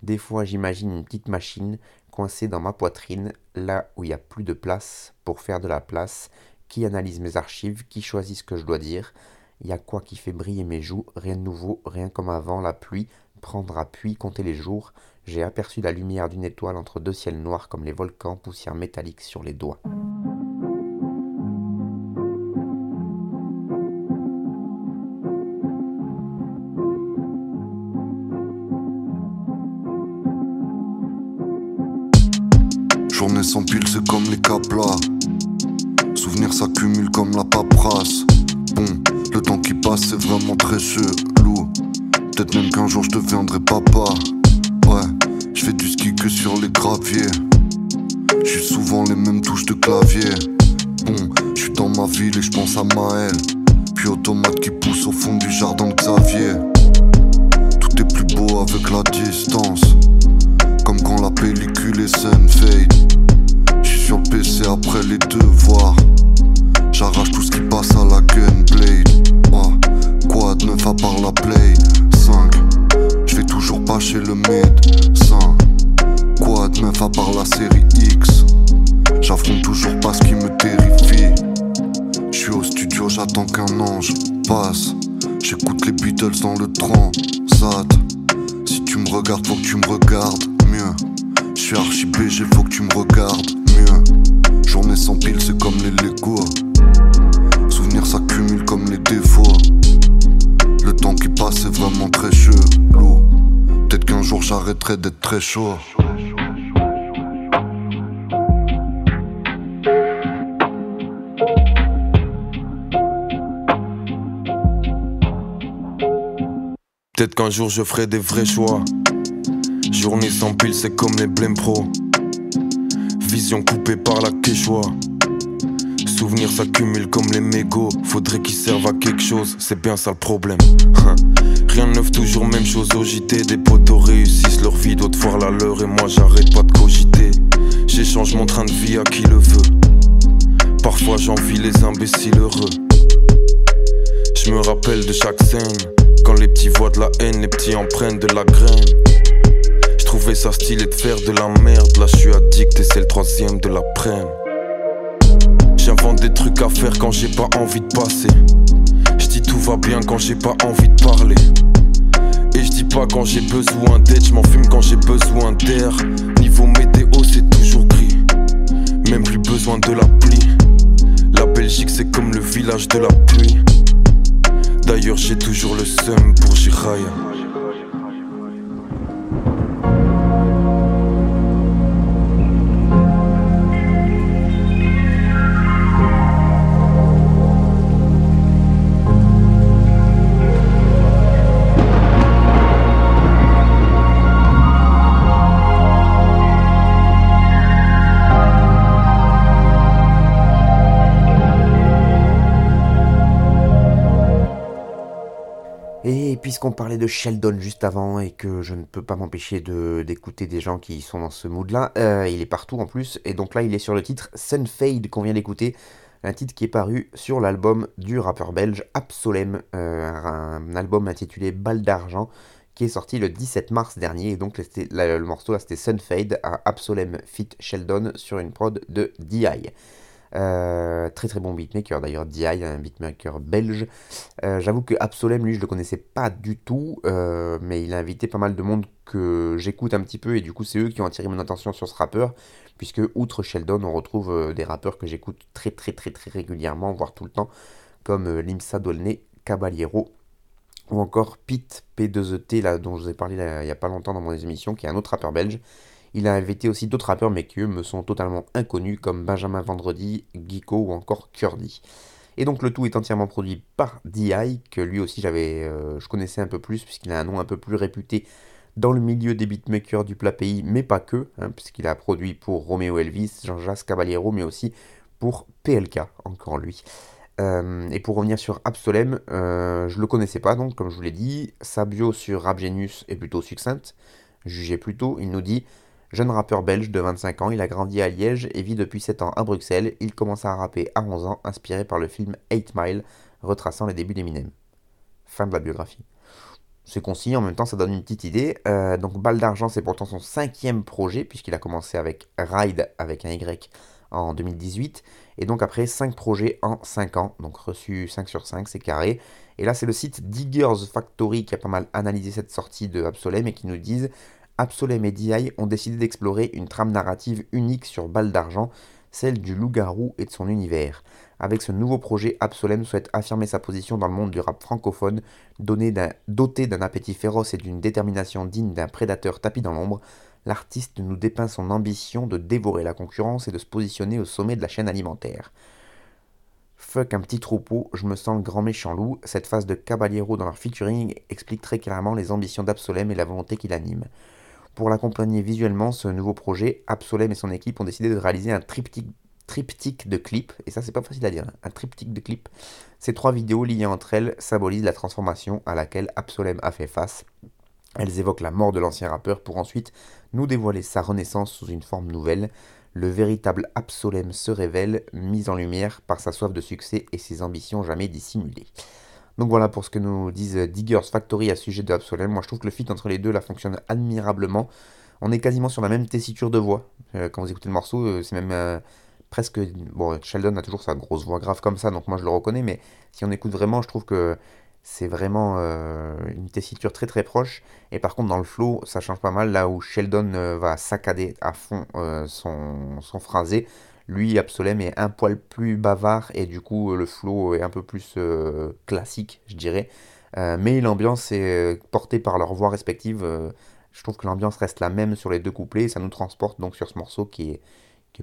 Des fois, j'imagine une petite machine coincée dans ma poitrine, là où il n'y a plus de place pour faire de la place, qui analyse mes archives, qui choisit ce que je dois dire. Il y a quoi qui fait briller mes joues? Rien de nouveau, rien comme avant, la pluie, prendre appui, compter les jours. J'ai aperçu la lumière d'une étoile entre deux ciels noirs comme les volcans, poussière métallique sur les doigts. Journée sans pile, c'est comme les caplas. Souvenirs s'accumulent comme la paperasse. Bon, le temps qui passe, c'est vraiment très chelou. Peut-être même qu'un jour je deviendrai papa. Ouais, je fais du ski que sur les graviers. J'ai souvent les mêmes touches de clavier. Bon, je suis dans ma ville et je pense à Maël. Puis automate qui pousse au fond du jardin de Xavier. Tout est plus beau avec la distance. Comme quand la pellicule est saine fade après les devoirs. J'arrache tout ce qui passe à la gunblade. Quoi de neuf à part la play 5 J'vais toujours pas chez le médecin Quoi de neuf à part la série X. J'affronte toujours pas ce qui me terrifie. J'suis au studio, j'attends qu'un ange passe. J'écoute les Beatles dans le transat. Si tu me regardes, faut que tu me regardes mieux. Je suis archi BG, faut que tu me regardes mieux. Sans pile, c'est comme les Lego. Souvenirs s'accumulent comme les défauts. Le temps qui passe est vraiment très chelou. Peut-être qu'un jour j'arrêterai d'être très chaud. Peut-être qu'un jour je ferai des vrais choix. Journée sans pile, c'est comme les blêmes pro. Vision coupée par la quechua. Souvenirs s'accumulent comme les mégots. Faudrait qu'ils servent à quelque chose, c'est bien ça le problème. Hein. Rien de neuf, toujours même chose au. Des potos réussissent leur vie, d'autres fois la leur. Et moi j'arrête pas de cogiter. J'échange mon train de vie à qui le veut. Parfois j'envie les imbéciles heureux. Je me rappelle de chaque scène. Quand les petits voient de la haine, les petits en prennent de la graine. Trouvais ça stylé de faire de la merde. Là je suis addict et c'est le troisième de l'après-midi. J'invente des trucs à faire quand j'ai pas envie de passer. Je dis tout va bien quand j'ai pas envie de parler. Et je dis pas quand j'ai besoin d'aide, je m'en fume quand j'ai besoin d'air. Niveau météo, c'est toujours gris. Même plus besoin de la pluie. La Belgique, c'est comme le village de la pluie. D'ailleurs, j'ai toujours le seum pour Jiraya. Puisqu'on parlait de Sheldon juste avant et que je ne peux pas m'empêcher d'écouter des gens qui sont dans ce mood-là, euh, il est partout en plus, et donc là il est sur le titre Sunfade qu'on vient d'écouter, un titre qui est paru sur l'album du rappeur belge Absolem, euh, un, album intitulé Balle d'argent qui est sorti le 17 mars dernier, et donc le morceau là c'était Sunfade à Absolem Fit Sheldon sur une prod de DI. Euh, très très bon beatmaker d'ailleurs, DI, un beatmaker belge. Euh, j'avoue que Absolem, lui, je le connaissais pas du tout, euh, mais il a invité pas mal de monde que j'écoute un petit peu, et du coup, c'est eux qui ont attiré mon attention sur ce rappeur, puisque outre Sheldon, on retrouve des rappeurs que j'écoute très très très très régulièrement, voire tout le temps, comme Limsa Dolné, Caballero, ou encore Pete P2ET, là, dont je vous ai parlé il y a pas longtemps dans mon émission, qui est un autre rappeur belge. Il a invité aussi d'autres rappeurs, mais qui me sont totalement inconnus, comme Benjamin Vendredi, Geeko ou encore Kurdi. Et donc le tout est entièrement produit par DI, que lui aussi j'avais, euh, je connaissais un peu plus, puisqu'il a un nom un peu plus réputé dans le milieu des beatmakers du plat pays, mais pas que, hein, puisqu'il a produit pour Romeo Elvis, Jean-Jacques Caballero, mais aussi pour PLK, encore lui. Euh, et pour revenir sur Absolem, euh, je le connaissais pas, donc comme je vous l'ai dit, sa bio sur Rap Genius est plutôt succincte. Jugez plutôt, il nous dit Jeune rappeur belge de 25 ans, il a grandi à Liège et vit depuis 7 ans à Bruxelles. Il commença à rapper à 11 ans, inspiré par le film 8 Mile, retraçant les débuts d'Eminem. Fin de la biographie. C'est concis, en même temps ça donne une petite idée. Euh, donc Balle d'argent, c'est pourtant son cinquième projet, puisqu'il a commencé avec Ride avec un Y en 2018. Et donc après 5 projets en 5 ans, donc reçu 5 sur 5, c'est carré. Et là c'est le site Diggers Factory qui a pas mal analysé cette sortie de Absolem et qui nous disent Absolem et DI ont décidé d'explorer une trame narrative unique sur Balle d'Argent, celle du loup-garou et de son univers. Avec ce nouveau projet, Absolem souhaite affirmer sa position dans le monde du rap francophone, doté d'un appétit féroce et d'une détermination digne d'un prédateur tapis dans l'ombre. L'artiste nous dépeint son ambition de dévorer la concurrence et de se positionner au sommet de la chaîne alimentaire. Fuck un petit troupeau, je me sens le grand méchant loup. Cette phase de Caballero dans leur featuring explique très clairement les ambitions d'Absolem et la volonté qu'il anime. Pour l'accompagner visuellement, ce nouveau projet, Absolem et son équipe ont décidé de réaliser un triptyque, de clips, et ça c'est pas facile à dire, hein, un triptyque de clips. Ces trois vidéos liées entre elles symbolisent la transformation à laquelle Absolem a fait face. Elles évoquent la mort de l'ancien rappeur pour ensuite nous dévoiler sa renaissance sous une forme nouvelle. Le véritable Absolem se révèle, mis en lumière par sa soif de succès et ses ambitions jamais dissimulées. Donc voilà pour ce que nous disent Diggers Factory à sujet de Absolem. Moi je trouve que le fit entre les deux là fonctionne admirablement. On est quasiment sur la même tessiture de voix. Euh, quand vous écoutez le morceau, euh, c'est même euh, presque. Bon, Sheldon a toujours sa grosse voix grave comme ça, donc moi je le reconnais, mais si on écoute vraiment, je trouve que c'est vraiment une tessiture très très proche. Et par contre, dans le flow, ça change pas mal. Là où Sheldon va saccader à fond son, son phrasé, lui, Absolem est un poil plus bavard et du coup le flow est un peu plus euh, classique, je dirais. Euh, mais l'ambiance est euh, portée par leurs voix respectives. je trouve que l'ambiance reste la même sur les deux couplets et ça nous transporte donc sur ce morceau qui est,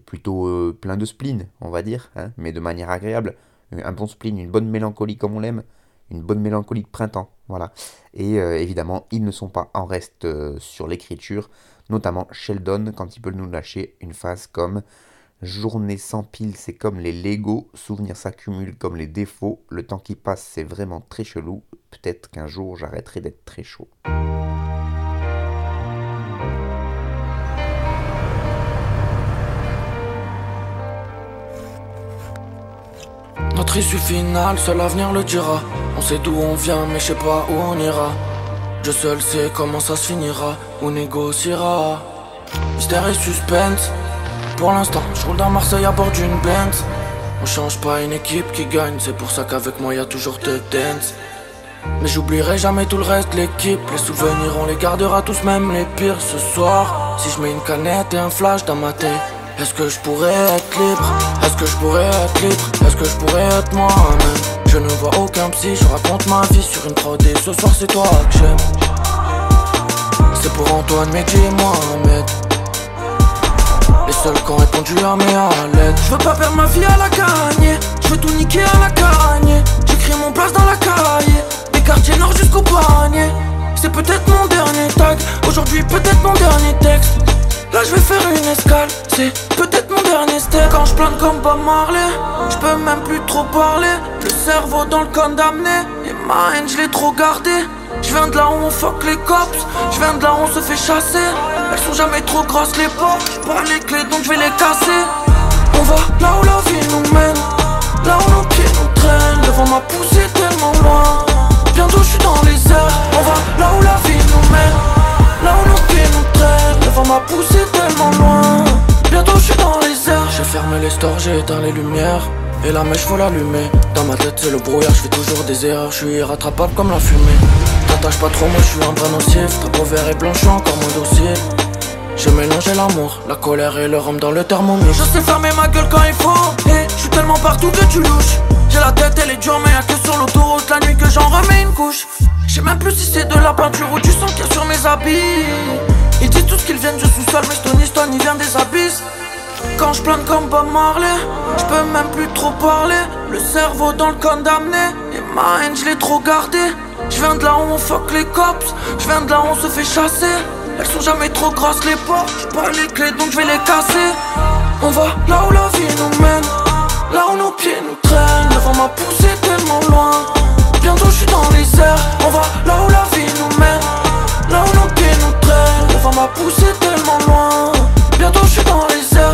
plutôt plein de spleen, on va dire, hein, mais de manière agréable. Un bon spleen, une bonne mélancolie comme on l'aime, une bonne mélancolie de printemps, voilà. Et évidemment, ils ne sont pas en reste sur l'écriture. notamment Sheldon quand il peut nous lâcher une phase comme Journée sans pile, c'est comme les Lego, souvenirs s'accumulent comme les défauts, le temps qui passe, c'est vraiment très chelou, peut-être qu'un jour j'arrêterai d'être très chaud. Notre issue finale, seul l'avenir le dira. On sait d'où on vient, mais je sais pas où on ira. Je seul sais comment ça se finira, ou négociera. Mystère et suspense. Pour l'instant, je roule dans Marseille à bord d'une Benz. On change pas une équipe qui gagne, c'est pour ça qu'avec moi y a toujours de dance. Mais j'oublierai jamais tout le reste l'équipe. Les souvenirs, on les gardera tous, même les pires ce soir. Si je mets une canette et un flash dans ma tête. Est-ce que je pourrais être libre? Est-ce que je pourrais être libre? Est-ce que je pourrais être moi-même? Je ne vois aucun psy, je raconte ma vie sur une prod et ce soir c'est toi que j'aime C'est pour Antoine, Mehdi et Mohamed Les seuls qui ont répondu à mes lettres Je veux pas perdre ma vie à la gagne Je veux tout niquer à la gagne J'écris mon place dans la cahier Des quartiers nord jusqu'au poignet. C'est peut-être mon dernier tag. Aujourd'hui peut-être mon dernier texte. Là je vais faire une escale, c'est peut-être mon dernier step. Quand je plane comme Bob Marley, je peux même plus trop parler. Le cerveau dans le condamné, et ma haine je l'ai trop gardé Je viens de là où on fuck les cops, je viens de là où on se fait chasser. Elles sont jamais trop grosses les portes, pas les clés donc je vais les casser. On va là où la vie nous mène, là où nos pieds nous traînent Le vent m'a poussé tellement loin, bientôt je suis dans les airs. On va là où la vie nous mène, là où nos pieds nous traînent Le vent m'a poussé tellement loin, bientôt je suis dans les airs. J'ai fermé les stores, j'ai éteint les lumières. Et la mèche faut l'allumer. Dans ma tête c'est le brouillard, je fais toujours des erreurs. Je suis irrattrapable comme la fumée T'attaches pas trop, moi je suis un vrai nocif. Ta peau vert et blanche, encore mon dossier j'ai mélangé l'amour, la colère et le rhum dans le thermomètre Je sais fermer ma gueule quand il faut. Et je suis tellement partout que tu louches. J'ai la tête elle est dure mais y'a que sur l'autoroute. La nuit que j'en remets une couche. Je sais même plus si c'est de la peinture ou du sang qu'il y a sur mes habits. Ils disent tous qu'ils viennent du sous-sol Mais Stony Stone il vient des abysses. Quand je plane comme Bob Marley, je peux même plus trop parler. Le cerveau dans le condamné, ma haine je l'ai trop gardé. Je viens de là où on fuck les cops, je viens de là où on se fait chasser. Elles sont jamais trop grosses les portes, j'ai pas les clés donc je vais les casser. On va là où la vie nous mène, là où nos pieds nous traînent. Le vent m'a poussé tellement loin, bientôt je suis dans les airs. On va là où la vie nous mène, là où nos pieds nous traînent. Le vent m'a poussé tellement loin, bientôt je suis dans les airs.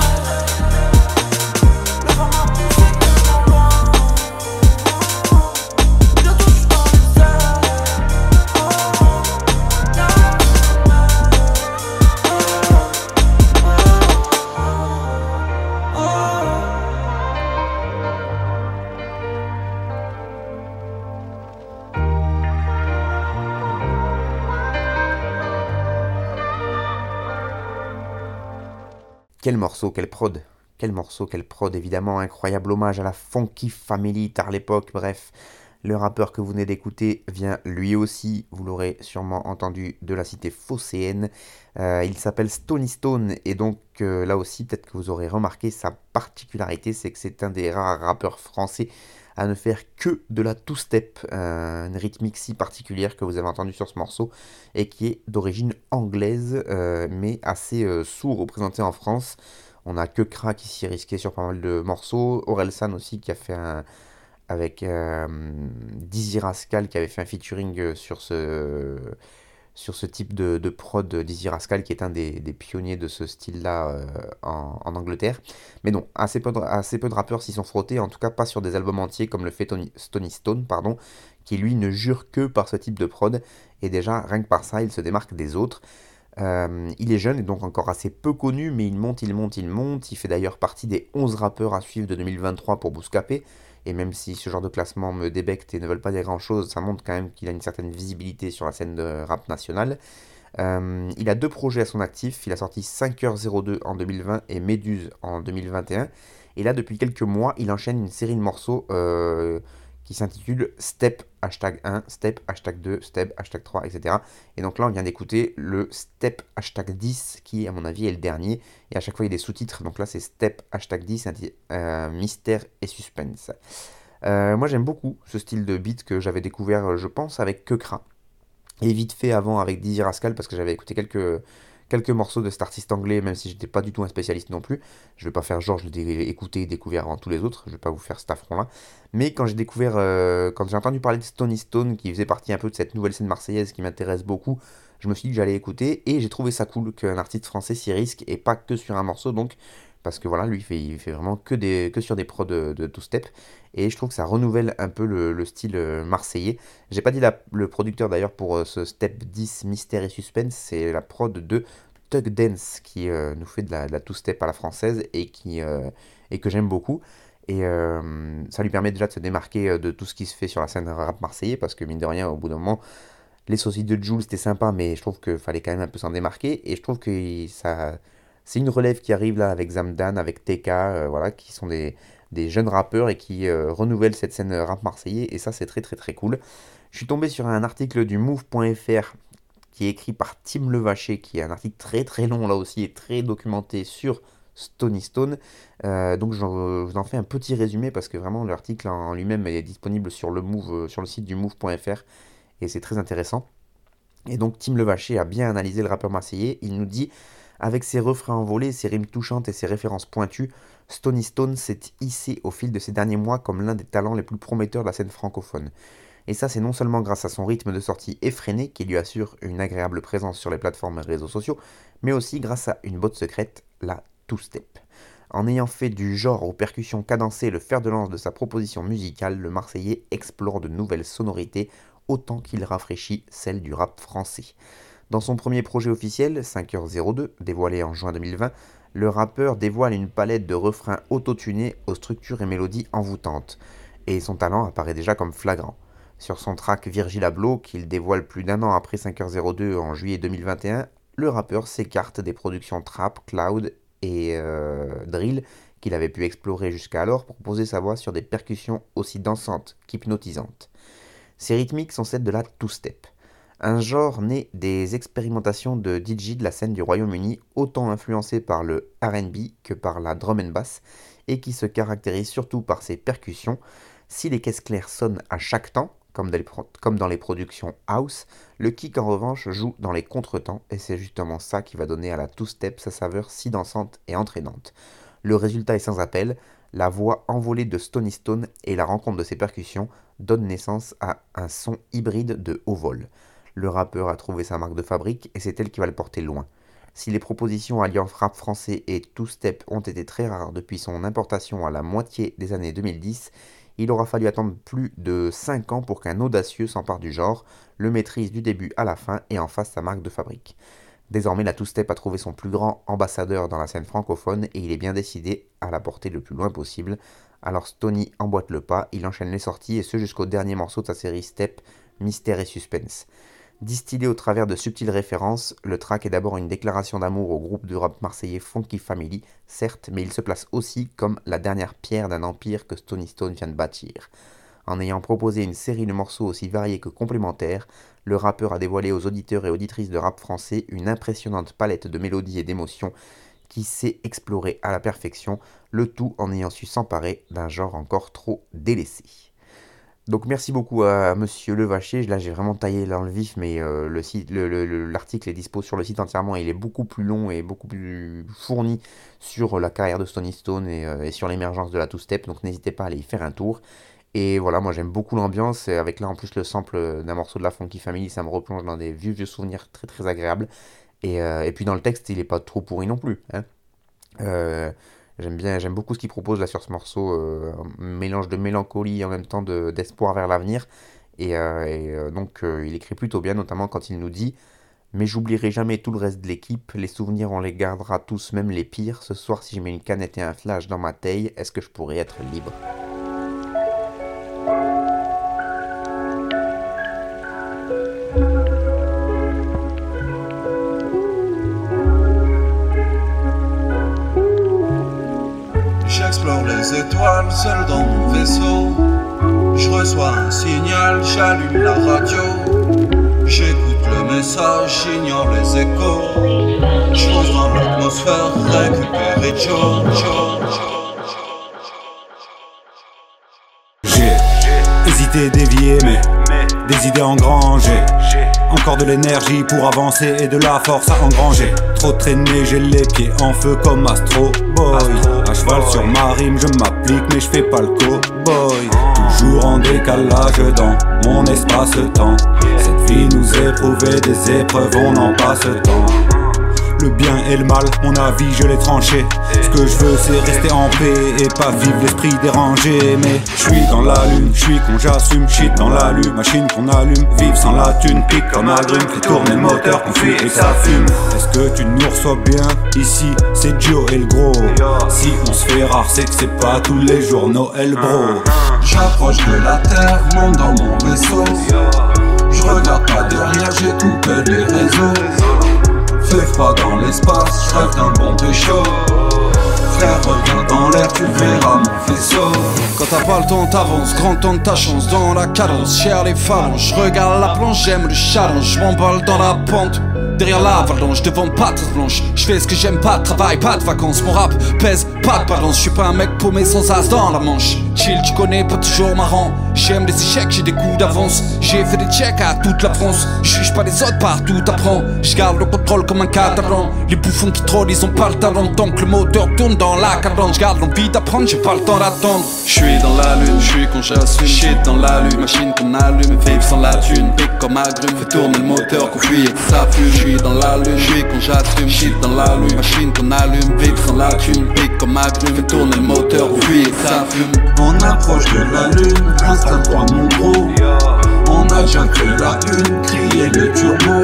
Quel morceau, quel prod Quel morceau, quel prod Évidemment, incroyable hommage à la Funky Family tard l'époque, bref. Le rappeur que vous venez d'écouter vient lui aussi, vous l'aurez sûrement entendu, de la cité phocéenne. Euh, il s'appelle Stony Stone et donc euh, là aussi, peut-être que vous aurez remarqué sa particularité, c'est que c'est un des rares rappeurs français à ne faire que de la two-step, euh, une rythmique si particulière que vous avez entendu sur ce morceau et qui est d'origine anglaise euh, mais assez euh, sous-représentée en France. On a que Kra qui s'y risquait sur pas mal de morceaux, Orelsan aussi qui a fait un avec euh, Dizzy Rascal qui avait fait un featuring sur ce sur ce type de, de prod Dizzy Rascal qui est un des, pionniers de ce style-là euh, en, Angleterre. Mais non, assez peu de, assez peu de rappeurs s'y sont frottés, en tout cas pas sur des albums entiers comme le fait Tony, Stony Stone, pardon, qui lui ne jure que par ce type de prod, et déjà rien que par ça il se démarque des autres. Euh, il est jeune et donc encore assez peu connu, mais il monte, il monte, il monte. Il fait d'ailleurs partie des 11 rappeurs à suivre de 2023 pour Bouscapé. Et même si ce genre de classement me débecte et ne veulent pas dire grand chose, ça montre quand même qu'il a une certaine visibilité sur la scène de rap nationale. Euh, il a deux projets à son actif. Il a sorti 5h02 en 2020 et Méduse en 2021. Et là, depuis quelques mois, il enchaîne une série de morceaux euh, qui s'intitule Step hashtag 1, Step hashtag 2, Step hashtag 3, etc. Et donc là, on vient d'écouter le Step hashtag 10, qui à mon avis est le dernier. Et à chaque fois, il y a des sous-titres. Donc là, c'est Step hashtag 10, euh, Mystère et Suspense. Euh, moi, j'aime beaucoup ce style de beat que j'avais découvert, je pense, avec Kekra. Et vite fait avant avec Dizzy Rascal, parce que j'avais écouté quelques, quelques morceaux de cet artiste anglais, même si j'étais pas du tout un spécialiste non plus. Je vais pas faire genre, je écouté et découvert avant tous les autres, je vais pas vous faire cet affront-là. Mais quand j'ai découvert, euh, quand j'ai entendu parler de Stony Stone, qui faisait partie un peu de cette nouvelle scène marseillaise qui m'intéresse beaucoup, je me suis dit que j'allais écouter et j'ai trouvé ça cool qu'un artiste français s'y risque et pas que sur un morceau. Donc parce que voilà, lui, il fait, il fait vraiment que, des, que sur des prods de, de two-step, et je trouve que ça renouvelle un peu le, style euh, marseillais. J'ai pas dit le producteur d'ailleurs pour euh, ce step 10 Mystère et Suspense, c'est la prod de Tug Dance qui euh, nous fait de la, de la two-step à la française et, qui, et que j'aime beaucoup. Et ça lui permet déjà de se démarquer de tout ce qui se fait sur la scène rap marseillais, parce que mine de rien, au bout d'un moment, les saucisses de Jules c'était sympa, mais je trouve qu'il fallait quand même un peu s'en démarquer, et je trouve que ça c'est une relève qui arrive là avec Zamdan, avec TK, euh, voilà, qui sont des, jeunes rappeurs et qui euh, renouvellent cette scène rap marseillais. Et ça, c'est très très très cool. Je suis tombé sur un article du move.fr qui est écrit par Tim Levaché, qui est un article très très long là aussi et très documenté sur Stony Stone. Euh, donc je vous en fais un petit résumé parce que vraiment l'article en lui-même est disponible sur le, sur le site du move.fr et c'est très intéressant. Et donc Tim Levaché a bien analysé le rappeur marseillais. Il nous dit avec ses refrains envolés, ses rimes touchantes et ses références pointues, Stony Stone s'est hissé au fil de ces derniers mois comme l'un des talents les plus prometteurs de la scène francophone. Et ça, c'est non seulement grâce à son rythme de sortie effréné qui lui assure une agréable présence sur les plateformes et réseaux sociaux, mais aussi grâce à une botte secrète, la two-step. En ayant fait du genre aux percussions cadencées le fer de lance de sa proposition musicale, le Marseillais explore de nouvelles sonorités autant qu'il rafraîchit celles du rap français. Dans son premier projet officiel, 5h02, dévoilé en juin 2020, le rappeur dévoile une palette de refrains autotunés aux structures et mélodies envoûtantes, et son talent apparaît déjà comme flagrant. Sur son track Virgil Abloh, qu'il dévoile plus d'un an après 5h02 en juillet 2021, le rappeur s'écarte des productions trap, cloud et euh, drill qu'il avait pu explorer jusqu'alors pour poser sa voix sur des percussions aussi dansantes qu'hypnotisantes. Ces rythmiques sont celles de la two-step un genre né des expérimentations de DJ de la scène du Royaume-Uni, autant influencé par le RB que par la drum and bass, et qui se caractérise surtout par ses percussions. Si les caisses claires sonnent à chaque temps, comme dans les, productions house, le kick en revanche joue dans les contretemps, et c'est justement ça qui va donner à la two-step sa saveur si dansante et entraînante. Le résultat est sans appel, la voix envolée de Stony Stone et la rencontre de ses percussions donnent naissance à un son hybride de haut vol. Le rappeur a trouvé sa marque de fabrique et c'est elle qui va le porter loin. Si les propositions alliant rap français et two-step ont été très rares depuis son importation à la moitié des années 2010, il aura fallu attendre plus de 5 ans pour qu'un audacieux s'empare du genre, le maîtrise du début à la fin et en fasse sa marque de fabrique. Désormais, la two-step a trouvé son plus grand ambassadeur dans la scène francophone et il est bien décidé à la porter le plus loin possible. Alors Stony emboîte le pas, il enchaîne les sorties et ce jusqu'au dernier morceau de sa série Step, Mystère et Suspense. Distillé au travers de subtiles références, le track est d'abord une déclaration d'amour au groupe de rap marseillais Funky Family, certes, mais il se place aussi comme la dernière pierre d'un empire que Stony Stone vient de bâtir. En ayant proposé une série de morceaux aussi variés que complémentaires, le rappeur a dévoilé aux auditeurs et auditrices de rap français une impressionnante palette de mélodies et d'émotions qui sait explorer à la perfection, le tout en ayant su s'emparer d'un genre encore trop délaissé. Donc merci beaucoup à Monsieur Levaché. Là j'ai vraiment taillé dans le vif, mais euh, le site, l'article est dispo sur le site entièrement. il est beaucoup plus long et beaucoup plus fourni sur la carrière de Stony Stone et, euh, et sur l'émergence de la two step. Donc n'hésitez pas à aller y faire un tour. Et voilà, moi j'aime beaucoup l'ambiance. Avec là en plus le sample d'un morceau de la Funky Family, ça me replonge dans des vieux vieux souvenirs très très agréables. Et, euh, et puis dans le texte, il est pas trop pourri non plus. Hein. J'aime bien, j'aime beaucoup ce qu'il propose là sur ce morceau, euh, un mélange de mélancolie et en même temps d'espoir vers l'avenir. Et, euh, euh, donc il écrit plutôt bien, notamment quand il nous dit Mais j'oublierai jamais tout le reste de l'équipe, les souvenirs on les gardera tous, même les pires. Ce soir, si je mets une canette et un flash dans ma taille, est-ce que je pourrais être libre? Les étoiles seul dans mon vaisseau. Je reçois un signal, j'allume la radio. J'écoute le message, j'ignore les échos. Je dans l'atmosphère, récupérer Joe, J'ai hésité, dévié, mais des idées engrangées. encore de l'énergie pour avancer et de la force à engranger. Trop traîné, j'ai les pieds en feu comme Astro Boy. À cheval sur ma rime, je m'applique, mais je fais pas le cowboy. Toujours en décalage dans mon espace-temps. Cette vie nous éprouvait des épreuves, on en passe temps le bien et le mal, mon avis je l'ai tranché. Ce que je veux c'est rester en paix et pas vivre l'esprit dérangé. Mais je suis dans la lune, je suis con, j'assume, shit dans la lune, machine qu'on allume, vive sans la thune, pique comme agrume, fait tourner le moteur, qu'on fuit et ça fume. Est-ce que tu nous reçois bien? Ici c'est Joe et le gros. Si on se fait rare, c'est que c'est pas tous les jours Noël bro. J'approche de la terre, monte dans mon vaisseau. Je regarde pas derrière, j'ai coupé les réseaux. Fais pas dans l'espace, je rêve d'un bon pécho. Frère, regarde dans l'air, tu verras mon vaisseau. Quand t'as pas le temps, t'avances, grand temps de ta chance dans la cadence. Cher les phalanges, regarde la planche, j'aime le challenge, je m'emballe dans la pente. Derrière l'avalanche, devant pas de blanche, je fais ce que j'aime, pas travail, pas de vacances. Mon rap pèse, pas de balance, je suis pas un mec paumé sans as dans la manche. Chill, tu connais, pas toujours marrant. J'aime les échecs, j'ai des coups d'avance. J'ai fait des checks à toute la France. Je juge pas les autres, partout apprends. Je garde le contrôle comme un cadran. Les bouffons qui trollent, ils ont pas le talent. Tant que le moteur tourne dans la cadence, je garde l'envie d'apprendre, j'ai pas le temps d'attendre. Je suis dans la lune, je suis quand j'assume. Shit dans la lune, machine qu'on allume. Vape sans la thune, pique comme agrume. Fait tourner le moteur qu'on fuit ça fume. Je suis dans la lune, je suis quand j'assume. Shit dans la lune, machine qu'on allume. Vape sans la thune, pique comme agrume. Fait tourner le moteur fuit et ça fume. On approche de la lune, installe-toi mon gros. On a déjà créé la une, crié le turbo.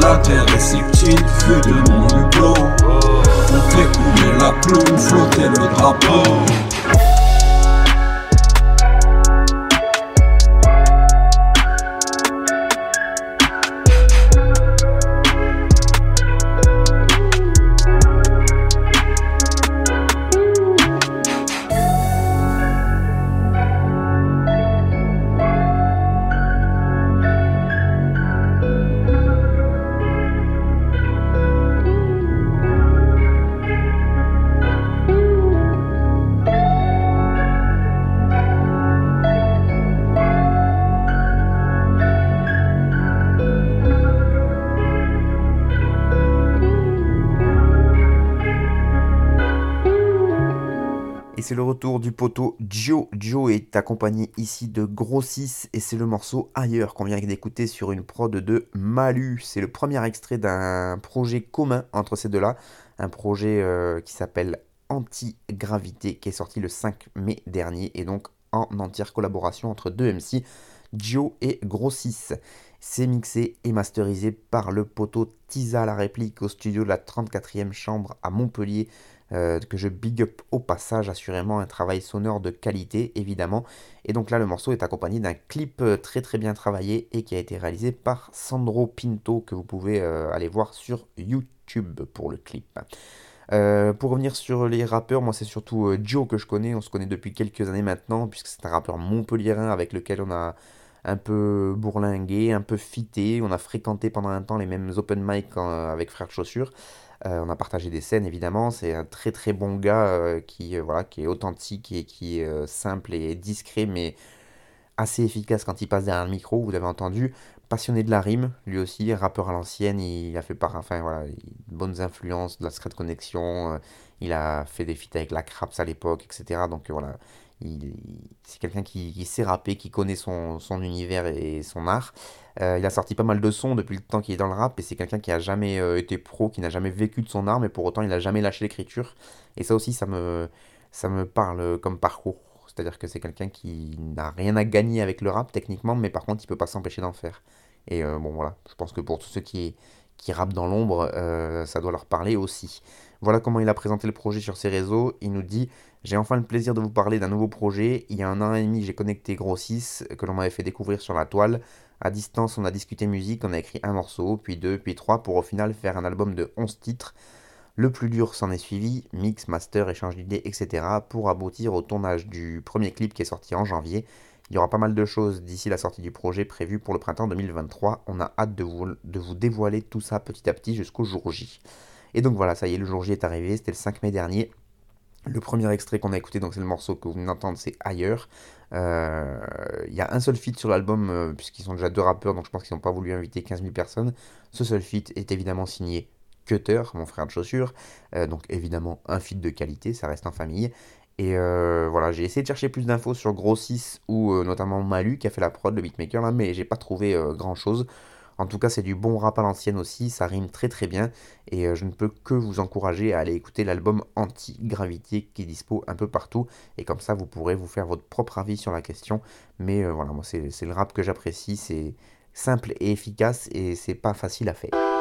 La terre est si petite, vue de mon hublot. On fait couler la plume, flotter le drapeau. Du poteau Joe. Joe est accompagné ici de Grossis et c'est le morceau Ailleurs qu'on vient d'écouter sur une prod de Malu. C'est le premier extrait d'un projet commun entre ces deux-là, un projet euh, qui s'appelle Anti-Gravité qui est sorti le 5 mai dernier et donc en entière collaboration entre deux MC, Joe et Grossis. C'est mixé et masterisé par le poteau Tisa la réplique au studio de la 34e chambre à Montpellier euh, que je big up au passage, assurément un travail sonore de qualité évidemment. Et donc là le morceau est accompagné d'un clip euh, très très bien travaillé et qui a été réalisé par Sandro Pinto que vous pouvez euh, aller voir sur YouTube pour le clip. Pour revenir sur les rappeurs, moi c'est surtout Joe que je connais, on se connaît depuis quelques années maintenant, puisque c'est un rappeur montpelliérain avec lequel on a un peu bourlingué, un peu fité, on a fréquenté pendant un temps les mêmes open mic avec Frères Chaussures, on a partagé des scènes évidemment, c'est un très très bon gars euh, qui, euh, voilà, qui est authentique et qui est euh, simple et discret, mais assez efficace quand il passe derrière le micro, vous avez entendu. Passionné de la rime, lui aussi, rappeur à l'ancienne, il a fait part, enfin voilà, il- bonnes influences, de la Secret Connection, euh, il a fait des feats avec la Craps à l'époque, etc. Donc euh, voilà, il, il- c'est quelqu'un qui, sait rapper, qui connaît son, son univers et son art. Euh, il a sorti pas mal de sons depuis le temps qu'il est dans le rap, et c'est quelqu'un qui a jamais euh, été pro, qui n'a jamais vécu de son art, mais pour autant il a jamais lâché l'écriture. Et ça aussi, ça me, ça me parle comme parcours. C'est-à-dire que c'est quelqu'un qui n'a rien à gagner avec le rap techniquement, mais par contre il peut pas s'empêcher d'en faire. Et euh, bon voilà, je pense que pour tous ceux qui, qui rappent dans l'ombre, ça doit leur parler aussi. Voilà comment il a présenté le projet sur ses réseaux. Il nous dit J'ai enfin le plaisir de vous parler d'un nouveau projet. Il y a un an et demi, j'ai connecté Grossis, que l'on m'avait fait découvrir sur la toile. À distance, on a discuté musique, on a écrit un morceau, puis deux, puis trois, pour au final faire un album de 11 titres. Le plus dur s'en est suivi, mix, master, échange d'idées, etc. pour aboutir au tournage du premier clip qui est sorti en janvier. Il y aura pas mal de choses d'ici la sortie du projet prévu pour le printemps 2023. On a hâte de vous, de vous dévoiler tout ça petit à petit jusqu'au jour J. Et donc voilà, ça y est, le jour J est arrivé, c'était le 5 mai dernier. Le premier extrait qu'on a écouté, donc c'est le morceau que vous venez d'entendre, c'est Ailleurs. Euh, Il y a un seul feat sur l'album, euh, puisqu'ils sont déjà deux rappeurs, donc je pense qu'ils n'ont pas voulu inviter 15 000 personnes. Ce seul feat est évidemment signé Cutter, mon frère de chaussures. Euh, donc évidemment un feat de qualité, ça reste en famille. Et voilà, j'ai essayé de chercher plus d'infos sur Grossis ou notamment Malu qui a fait la prod, le beatmaker là, mais j'ai pas trouvé grand chose. En tout cas, c'est du bon rap à l'ancienne aussi, ça rime très très bien. Et euh, je ne peux que vous encourager à aller écouter l'album Anti-Gravité qui est dispo un peu partout. Et comme ça, vous pourrez vous faire votre propre avis sur la question. Mais euh, voilà, moi c'est c'est le rap que j'apprécie, c'est simple et efficace et c'est pas facile à faire.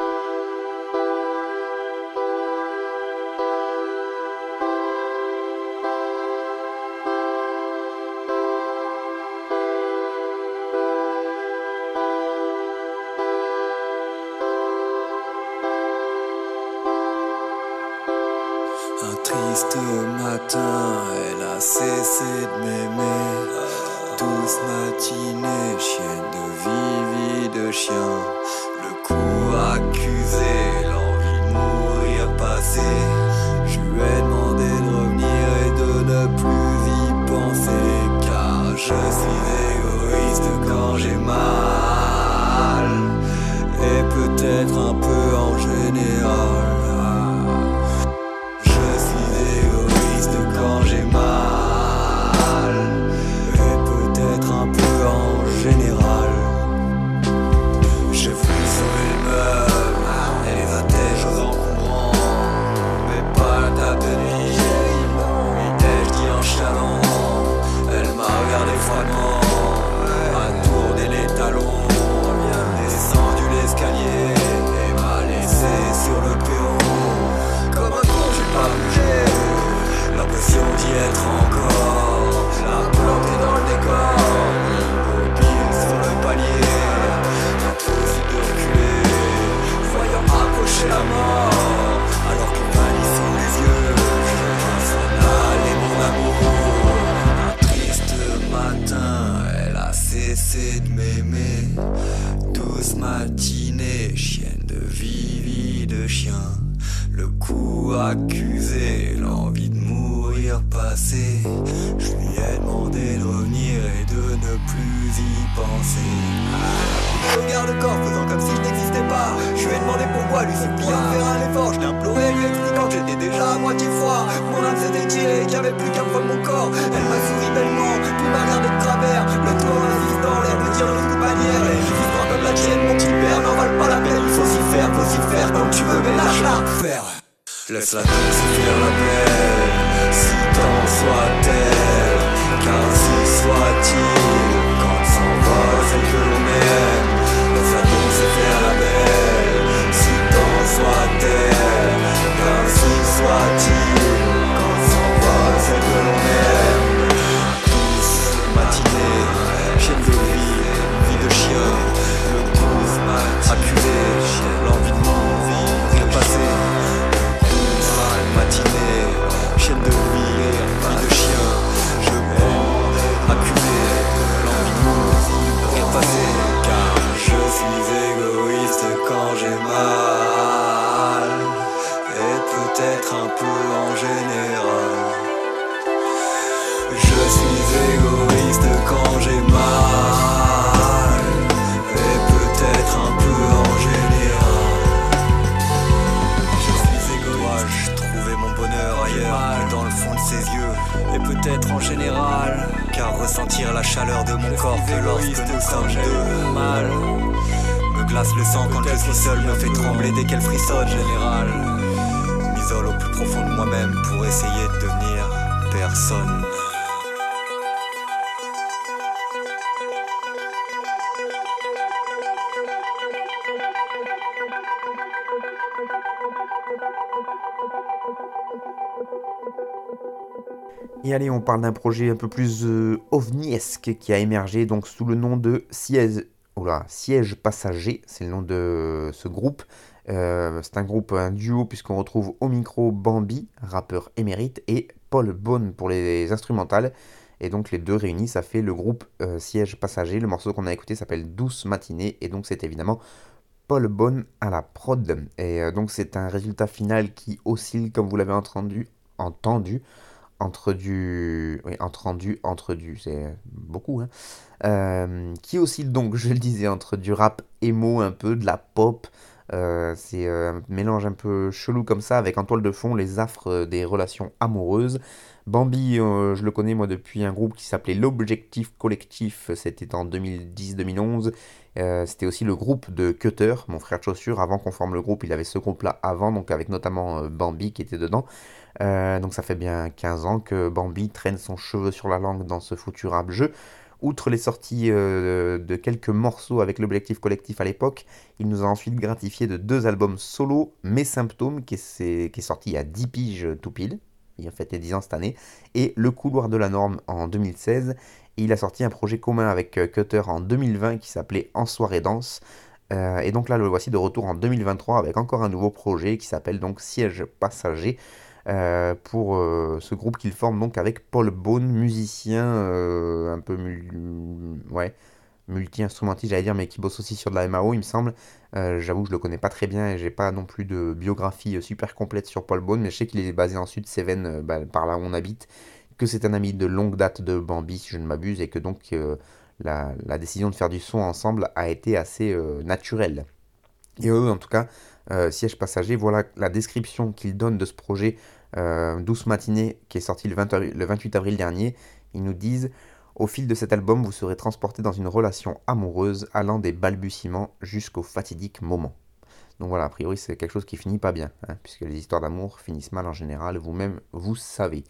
Dès qu'elle frissonne général M'isole au plus profond de moi-même Pour essayer de devenir personne Et allez, on parle d'un projet un peu plus euh, ovniesque qui a émergé donc sous le nom de Siège, Siège Passager, c'est le nom de ce groupe. Euh, c'est un groupe, un duo, puisqu'on retrouve au micro Bambi, rappeur émérite, et Paul Bone pour les instrumentales. Et donc les deux réunis, ça fait le groupe euh, Siège Passager. Le morceau qu'on a écouté s'appelle Douce Matinée, et donc c'est évidemment Paul Bone à la prod. Et euh, donc c'est un résultat final qui oscille, comme vous l'avez entendu, entendu entre du. Oui, entre du, entre du, c'est beaucoup, hein. Qui oscille donc, je le disais, entre du rap emo, un peu, de la pop. Euh, c'est un mélange un peu chelou comme ça, avec en toile de fond les affres des relations amoureuses. Bambi, je le connais moi depuis un groupe qui s'appelait L'Objectif Collectif, c'était en 2010-2011. c'était aussi le groupe de Cutter, mon frère de chaussures. Avant qu'on forme le groupe, il avait ce groupe-là avant, donc avec notamment Bambi qui était dedans. Euh, donc ça fait bien 15 ans que Bambi traîne son cheveu sur la langue dans ce foutu jeu. Outre les sorties euh, de quelques morceaux avec l'objectif collectif à l'époque, il nous a ensuite gratifié de deux albums solo, Mes Symptômes, qui est, sorti a 10 piges tout pile, il a fait 10 ans cette année, et Le Couloir de la Norme en 2016. Et il a sorti un projet commun avec euh, Cutter en 2020 qui s'appelait En soirée danse. et donc là, le voici de retour en 2023 avec encore un nouveau projet qui s'appelle donc Siège passager. Euh, pour euh, ce groupe qu'il forme donc avec Paul Bone, musicien euh, un peu ouais, multi-instrumentiste, j'allais dire, mais qui bosse aussi sur de la MAO, il me semble. J'avoue, je le connais pas très bien et j'ai pas non plus de biographie super complète sur Paul Bone, mais je sais qu'il est basé en Sud-Cévennes, bah, par là où on habite, que c'est un ami de longue date de Bambi, si je ne m'abuse, et que donc la, décision de faire du son ensemble a été assez naturelle. Et eux, en tout cas, euh, siège passager, voilà la description qu'il donne de ce projet euh, Douce matinée qui est sorti le, 28 avril dernier. Ils nous disent Au fil de cet album, vous serez transporté dans une relation amoureuse allant des balbutiements jusqu'au fatidique moment. Donc voilà, a priori, c'est quelque chose qui finit pas bien, hein, puisque les histoires d'amour finissent mal en général, vous-même, vous savez.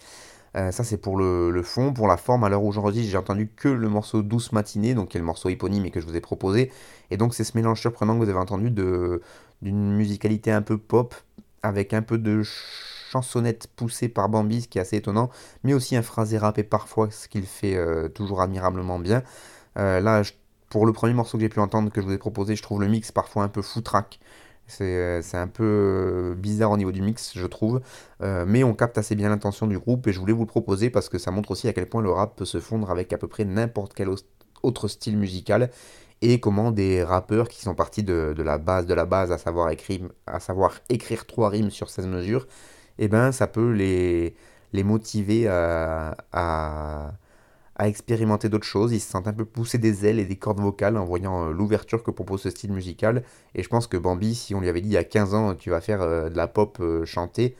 Euh, ça, c'est pour le, fond. Pour la forme, à l'heure où j'enregistre, j'ai entendu que le morceau Douce Matinée, donc qui est le morceau éponyme et que je vous ai proposé. Et donc, c'est ce mélange surprenant que vous avez entendu d'une musicalité un peu pop, avec un peu de chansonnette poussée par Bambi, ce qui est assez étonnant, mais aussi un phrasé rappé parfois, ce qu'il fait euh, toujours admirablement bien. Euh, là, pour le premier morceau que j'ai pu entendre, que je vous ai proposé, je trouve le mix parfois un peu foutraque. Euh, c'est un peu euh, bizarre au niveau du mix, je trouve. Euh, mais on capte assez bien l'intention du groupe et je voulais vous le proposer parce que ça montre aussi à quel point le rap peut se fondre avec à peu près n'importe quel autre style musical et comment des rappeurs qui sont partis de, la base de la base, à savoir écrire, à savoir écrire trois rimes sur 16 mesures, eh ben ça peut les, motiver à à expérimenter d'autres choses, il se sent un peu pousser des ailes et des cordes vocales en voyant euh, l'ouverture que propose ce style musical. Et je pense que Bambi, si on lui avait dit il y a 15 ans tu vas faire euh, de la pop euh, chantée,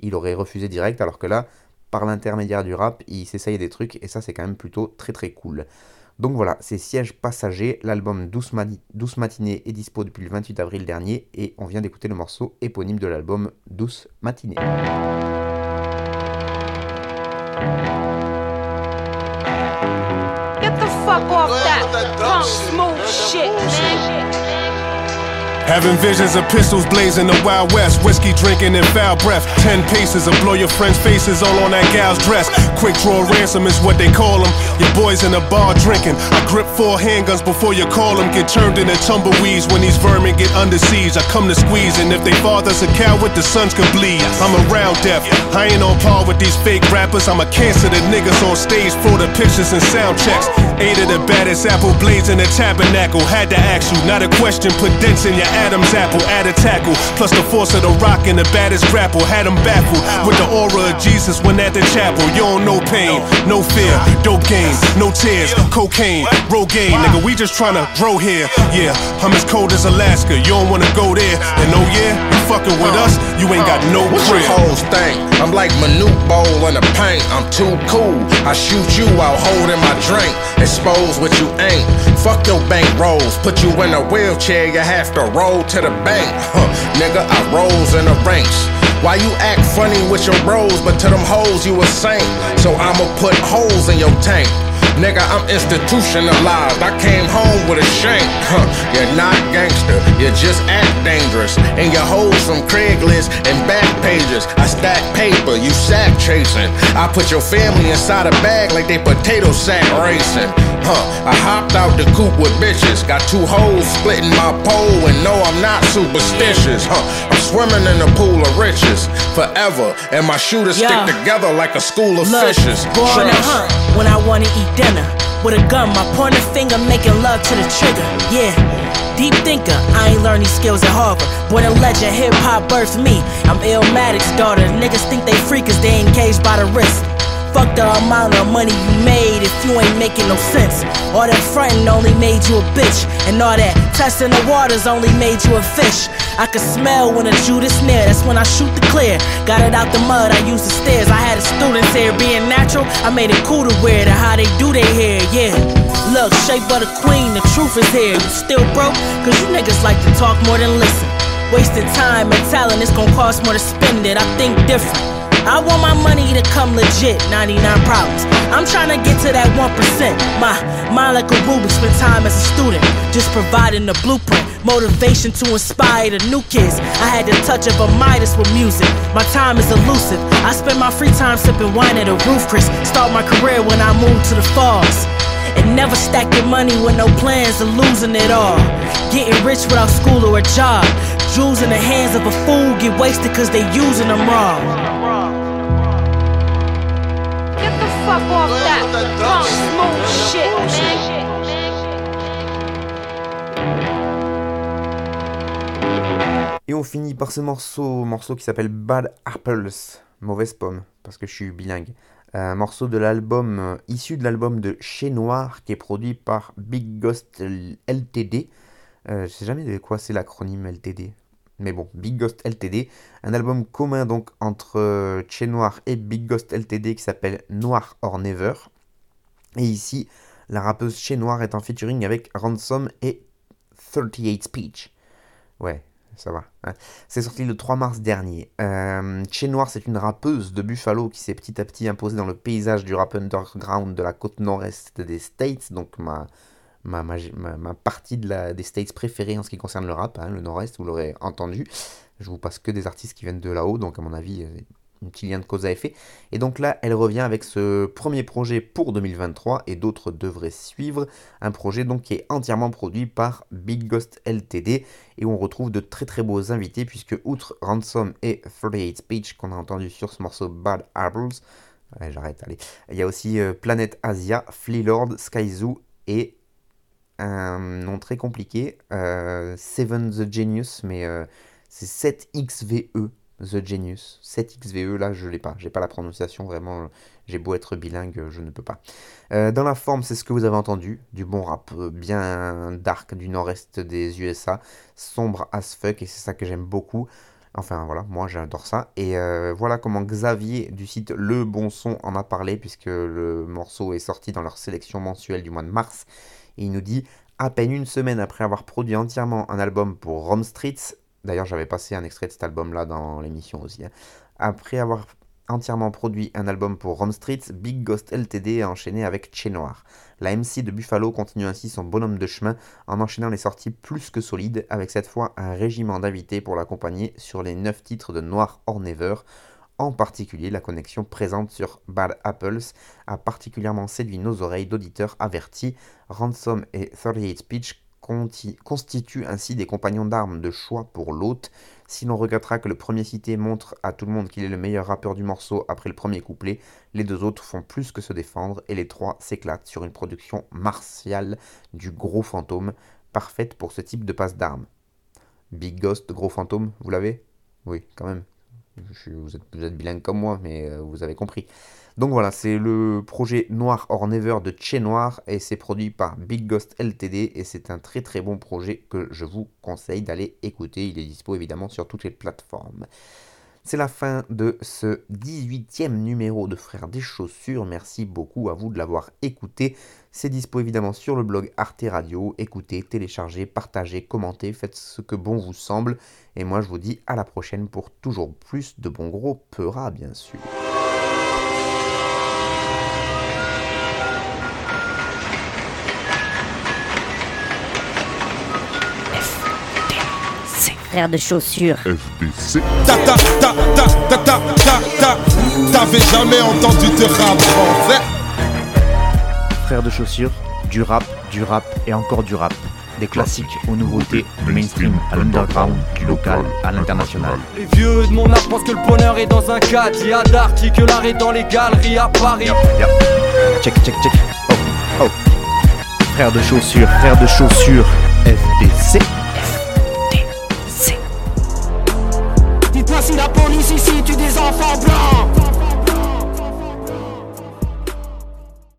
il aurait refusé direct, alors que là, par l'intermédiaire du rap, il s'essaye des trucs, et ça c'est quand même plutôt très très cool. Donc voilà, c'est Siège Passager, l'album Douce, Douce, Matinée est dispo depuis le 28 avril dernier, et on vient d'écouter le morceau éponyme de l'album Douce Matinée. fuck off that punk smooth shit, man. Having visions of pistols blazing the Wild West, whiskey drinking and foul breath. Ten paces of blow your friends' faces all on that gal's dress. Quick draw ransom is what they call them. Your boys in the bar drinking. I grip four handguns before you call them. Get turned into tumbleweeds when these vermin get under siege. I come to squeeze, and if they father's a coward, the sons can bleed. I'm around death. I ain't on par with these fake rappers. I'm a cancer to niggas on stage for the pictures and sound checks. Eight of the baddest apple blades in the tabernacle. Had to ask you, not a question. Put dents in your Adam's apple, add a tackle. Plus the force of the rock and the baddest grapple. Had him baffled with the aura of Jesus when at the chapel. You don't know pain, no fear, dope game, no tears, cocaine, Rogaine. Nigga, we just tryna grow here. Yeah, I'm as cold as Alaska. You don't wanna go there. And oh yeah, you fucking with us, you ain't got no What's your hoes think? I'm like Manute Bowl in the paint. I'm too cool. I shoot you while holding my drink. Expose what you ain't. Fuck your bank rolls. Put you in a wheelchair, you have to roll to the bank. Huh, nigga, I rolls in the ranks. Why you act funny with your bros, but to them hoes you a saint? So I'ma put holes in your tank. Nigga, I'm institutionalized. I came home with a shank. Huh, you're not gangster, you just act dangerous. And you hold some Craigslist and back pages. I stack paper, you sack chasing. I put your family inside a bag like they potato sack racing. Huh, I hopped out the coop with bitches. Got two holes splitting my pole, and no, I'm not superstitious. Huh, I'm swimming in a pool of riches forever. And my shooters stick together like a school of Look, fishes. Born hunt when I wanna eat dinner. With a gun, my pointer finger making love to the trigger. Yeah, deep thinker. I ain't learned these skills at Harvard. Born a legend, hip hop birthed me. I'm Illmatic's daughter. Niggas think they free cause they engaged by the wrist. Fuck the amount of money you made if you ain't making no sense. All that frontin' only made you a bitch. And all that testing the waters only made you a fish. I can smell when a Judas near, that's when I shoot the clear. Got it out the mud, I used the stairs. I had a students here being natural. I made it cool to wear to how they do their hair, yeah. Look, shape of the queen, the truth is here. You still broke? Cause you niggas like to talk more than listen. Wasting time and talent, it's gonna cost more to spend it. I think different. I want my money to come legit, 99 problems. I'm trying to get to that 1%. My mind like a Rubik, spend time as a student, just providing the blueprint. Motivation to inspire the new kids. I had the touch of a Midas with music. My time is elusive. I spend my free time sipping wine at a roof, Chris. Start my career when I moved to the falls. And never stack your money with no plans of losing it all. Getting rich without school or a job. Jewels in the hands of a fool get wasted cause they using them wrong. Fuck off that punk smooth shit, man. Et on finit par ce morceau, morceau qui s'appelle Bad Apples, mauvaise pomme, parce que je suis bilingue. Un morceau de l'album, euh, issu de l'album de Chez Noir, qui est produit par Big Ghost LTD. Euh, je sais jamais de quoi c'est l'acronyme LTD. Mais bon, Big Ghost LTD, un album commun donc entre euh, Chez Noir et Big Ghost LTD qui s'appelle Noir or Never. Et ici, la rappeuse Chez Noir est en featuring avec Ransom et 38 Speech. Ouais, ça va. hein. C'est sorti le 3 mars dernier. Euh, Noir, c'est une rappeuse de Buffalo qui s'est petit à petit imposée dans le paysage du rap underground de la côte nord-est des States, donc ma, ma, ma, ma- partie de la, des States préférée en ce qui concerne le rap, hein, le nord-est, vous l'aurez entendu. Je vous passe que des artistes qui viennent de là-haut, donc à mon avis, euh, un petit lien de cause à effet. Et donc là, elle revient avec ce premier projet pour 2023 et d'autres devraient suivre. Un projet donc qui est entièrement produit par Big Ghost LTD et où on retrouve de très très beaux invités puisque outre Ransom et 38 Speech qu'on a entendu sur ce morceau Bad Apples, j'arrête, allez, il y a aussi euh, Planet Asia, Fleelord, Skyzoo et un nom très compliqué, euh, Seven the Genius, mais euh, c'est 7XVE The Genius. 7XVE, là, je l'ai pas. J'ai pas la prononciation, vraiment. J'ai beau être bilingue, je ne peux pas. Euh, dans la forme, c'est ce que vous avez entendu. Du bon rap, bien dark du nord-est des USA. Sombre as fuck, et c'est ça que j'aime beaucoup. Enfin voilà, moi j'adore ça. Et voilà comment Xavier du site Le Bon Son en a parlé, puisque le morceau est sorti dans leur sélection mensuelle du mois de mars. Et il nous dit à peine une semaine après avoir produit entièrement un album pour Rome Streets, d'ailleurs j'avais passé un extrait de cet album-là dans l'émission aussi, hein. après avoir entièrement produit un album pour Rome Streets, Big Ghost LTD a enchaîné avec Che Noir. La MC de Buffalo continue ainsi son bonhomme de chemin en enchaînant les sorties plus que solides, avec cette fois un régiment d'invités pour l'accompagner sur les 9 titres de Noir or Never. En particulier, la connexion présente sur Bad Apples a particulièrement séduit nos oreilles d'auditeurs avertis. Ransom et 38 Speech conti- constituent ainsi des compagnons d'armes de choix pour l'hôte. Si l'on regrettera que le premier cité montre à tout le monde qu'il est le meilleur rappeur du morceau après le premier couplet, les deux autres font plus que se défendre et les trois s'éclatent sur une production martiale du gros fantôme, parfaite pour ce type de passe d'armes. Big Ghost, gros fantôme, vous l'avez? Oui, quand même. Vous, êtes, bilingue comme moi, mais euh, vous avez compris. Donc voilà, c'est le projet Noir or Never de Che Noir et c'est produit par Big Ghost LTD et c'est un très très bon projet que je vous conseille d'aller écouter. Il est dispo évidemment sur toutes les plateformes. C'est la fin de ce 18e numéro de Frères des Chaussures. Merci beaucoup à vous de l'avoir écouté. C'est dispo évidemment sur le blog Arte Radio. Écoutez, téléchargez, partagez, commentez, faites ce que bon vous semble. Et moi je vous dis à la prochaine pour toujours plus de bons gros peuras bien sûr. Frère de chaussures. FBC. Ta ta ta ta ta ta ta ta. T'avais jamais entendu de rap français Frères de chaussures, du rap, du rap et encore du rap. Des classiques aux nouveautés, du mainstream à l'underground, du local à l'international. Les vieux de mon âge pensent que le bonheur est dans un cadre. Il y a Darty que l'art est dans les galeries à Paris. Check, check, check. Oh, oh. Frères de chaussures, frères de chaussures, FDC. Dites-moi si la police ici tue des enfants blancs